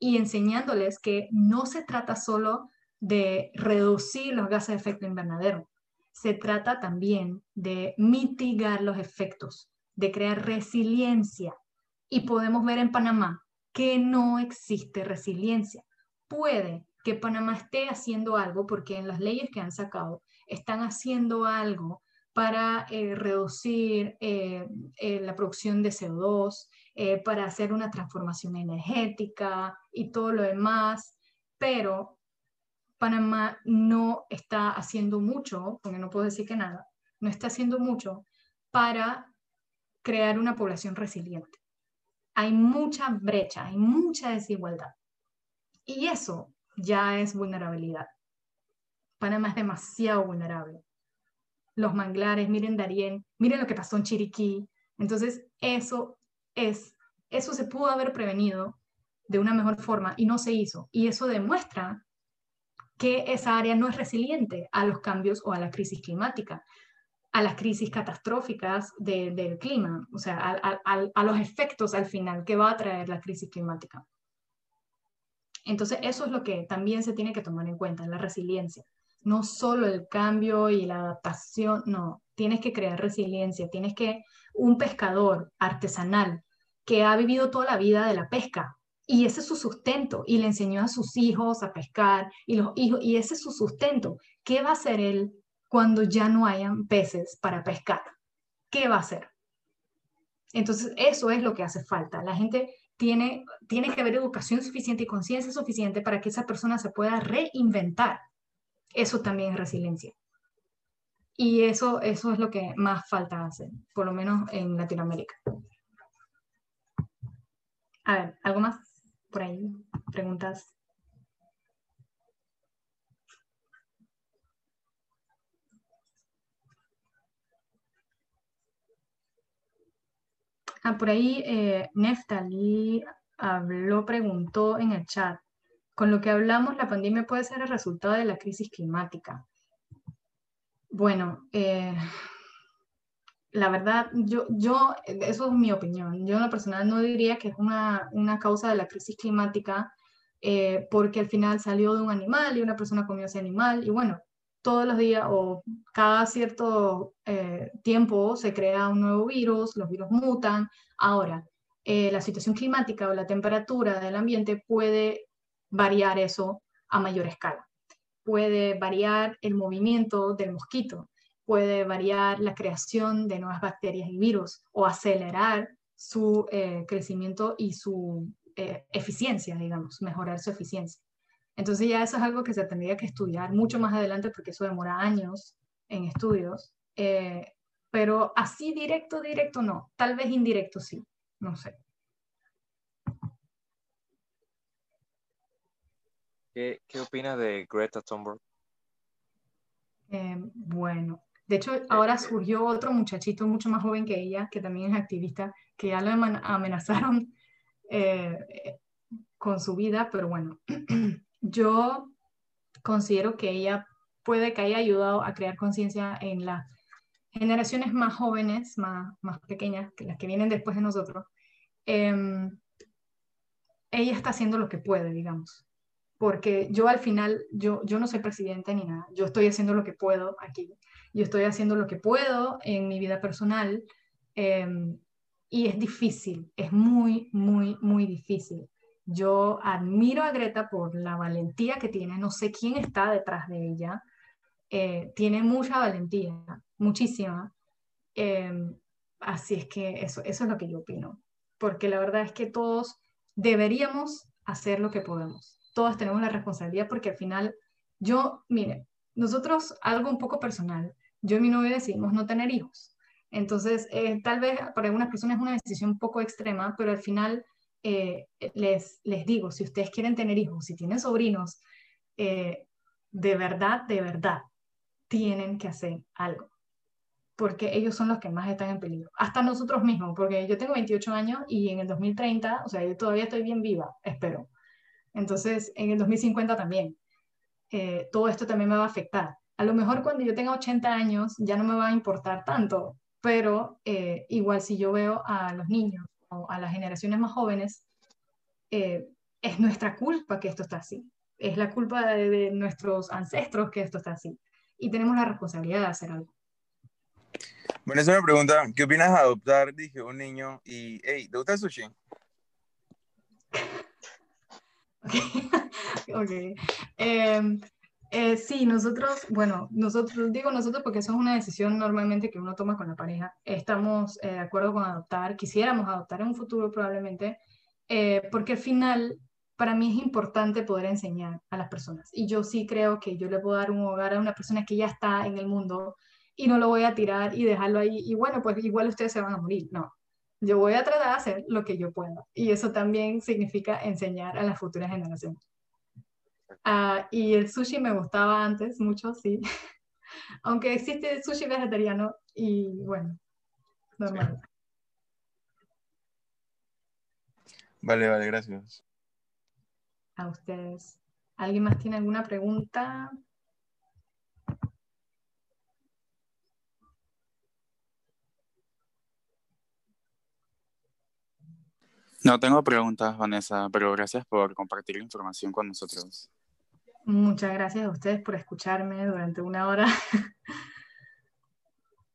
y enseñándoles que no se trata solo de reducir los gases de efecto invernadero, se trata también de mitigar los efectos, de crear resiliencia. Y podemos ver en Panamá que no existe resiliencia. Puede que Panamá esté haciendo algo, porque en las leyes que han sacado están haciendo algo para eh, reducir eh, eh, la producción de CO2, para hacer una transformación energética y todo lo demás, pero Panamá no está haciendo mucho, porque no puedo decir que nada, no está haciendo mucho para crear una población resiliente. Hay mucha brecha, hay mucha desigualdad. Y eso ya es vulnerabilidad. Panamá es demasiado vulnerable. Los manglares, miren Darien, miren lo que pasó en Chiriquí. Entonces, eso es, eso se pudo haber prevenido de una mejor forma y no se hizo. Y eso demuestra que esa área no es resiliente a los cambios o a la crisis climática, a las crisis catastróficas del clima, o sea, a, los efectos al final que va a traer la crisis climática. Entonces, eso es lo que también se tiene que tomar en cuenta, la resiliencia. No solo el cambio y la adaptación, no, tienes que crear resiliencia, tienes que, un pescador artesanal que ha vivido toda la vida de la pesca, y ese es su sustento y le enseñó a sus hijos a pescar y los hijos y ese es su sustento. ¿Qué va a hacer él cuando ya no hayan peces para pescar? ¿Qué va a hacer? Entonces, eso es lo que hace falta. La gente tiene, tiene que haber educación suficiente y conciencia suficiente para que esa persona se pueda reinventar. Eso también es resiliencia. Y eso, eso es lo que más falta hacer, por lo menos en Latinoamérica. A ver, ¿algo más? por ahí, preguntas. Ah, por ahí eh, Neftali habló, preguntó en el chat. Con lo que hablamos, la pandemia puede ser el resultado de la crisis climática. Bueno, eh, la verdad, yo, yo, eso es mi opinión. Yo en lo personal no diría que es una, una causa de la crisis climática, eh, porque al final salió de un animal y una persona comió ese animal. Y bueno, todos los días o cada cierto eh, tiempo se crea un nuevo virus, los virus mutan. Ahora, la situación climática o la temperatura del ambiente puede variar eso a mayor escala. Puede variar el movimiento del mosquito, puede variar la creación de nuevas bacterias y virus o acelerar su eh, crecimiento y su eficiencia, digamos, mejorar su eficiencia. Entonces ya eso es algo que se tendría que estudiar mucho más adelante porque eso demora años en estudios. Eh, pero así directo, directo no. Tal vez indirecto sí. No sé. ¿Qué, qué opinas de Greta Thunberg? Eh, bueno, de hecho ahora surgió otro muchachito mucho más joven que ella, que también es activista, que ya lo amenazaron eh, con su vida, pero bueno, yo considero que ella puede que haya ayudado a crear conciencia en las generaciones más jóvenes, más, más pequeñas, que las que vienen después de nosotros. Em, ella está haciendo lo que puede, digamos. Porque yo al final, yo, yo no soy presidente ni nada, yo estoy haciendo lo que puedo aquí. Yo estoy haciendo lo que puedo en mi vida personal em, y es difícil, es muy, muy, muy difícil. Yo admiro a Greta por la valentía que tiene, no sé quién está detrás de ella, eh, tiene mucha valentía, muchísima. Em, así es que eso, eso es lo que yo opino, porque la verdad es que todos deberíamos hacer lo que podemos. Todos tenemos la responsabilidad porque al final, yo, mire, nosotros, algo un poco personal, yo y mi novio decidimos no tener hijos. Entonces, eh, tal vez para algunas personas es una decisión un poco extrema, pero al final eh, les, les digo, si ustedes quieren tener hijos, si tienen sobrinos, eh, de verdad, de verdad, tienen que hacer algo, porque ellos son los que más están en peligro, hasta nosotros mismos, porque yo tengo 28 años y en el 2030, o sea, yo todavía estoy bien viva, espero. Entonces, en el 2050 también. Eh, todo esto también me va a afectar. A lo mejor cuando yo tenga 80 años ya no me va a importar tanto, pero igual si yo veo a los niños a las generaciones más jóvenes, eh, es nuestra culpa que esto está así. Es la culpa de, nuestros ancestros que esto está así. Y tenemos la responsabilidad de hacer algo. Bueno, es una pregunta. ¿Qué opinas de adoptar, dije, un niño y, hey, ¿te gusta el sushi? ok. Em, eh, sí, nosotros, bueno, nosotros, digo nosotros porque eso es una decisión normalmente que uno toma con la pareja. Estamos eh, de acuerdo con adoptar, quisiéramos adoptar en un futuro probablemente, eh, porque al final para mí es importante poder enseñar a las personas. Y yo sí creo que yo le puedo dar un hogar a una persona que ya está en el mundo y no lo voy a tirar y dejarlo ahí. Y bueno, pues igual ustedes se van a morir. No, yo voy a tratar de hacer lo que yo pueda. Y eso también significa enseñar a las futuras generaciones. Ah, y el sushi me gustaba antes mucho, sí. Aunque existe el sushi vegetariano y bueno, normal. Vale, vale, gracias. A ustedes. ¿Alguien más tiene alguna pregunta? No tengo preguntas, Vanessa, pero gracias por compartir la información con nosotros. Muchas gracias a ustedes por escucharme durante una hora.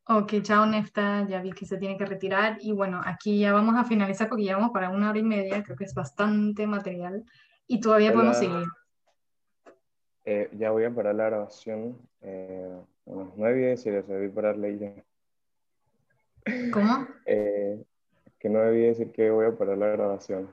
ok, chao Nefta, ya vi que se tiene que retirar y bueno, aquí ya vamos a finalizar porque ya vamos para una hora y media, creo que es bastante material y todavía podemos seguir. Eh, ya voy a parar la grabación, eh, unos nueve y si les debí pararle ya. ¿Cómo? Eh, que no debí decir que voy a parar la grabación.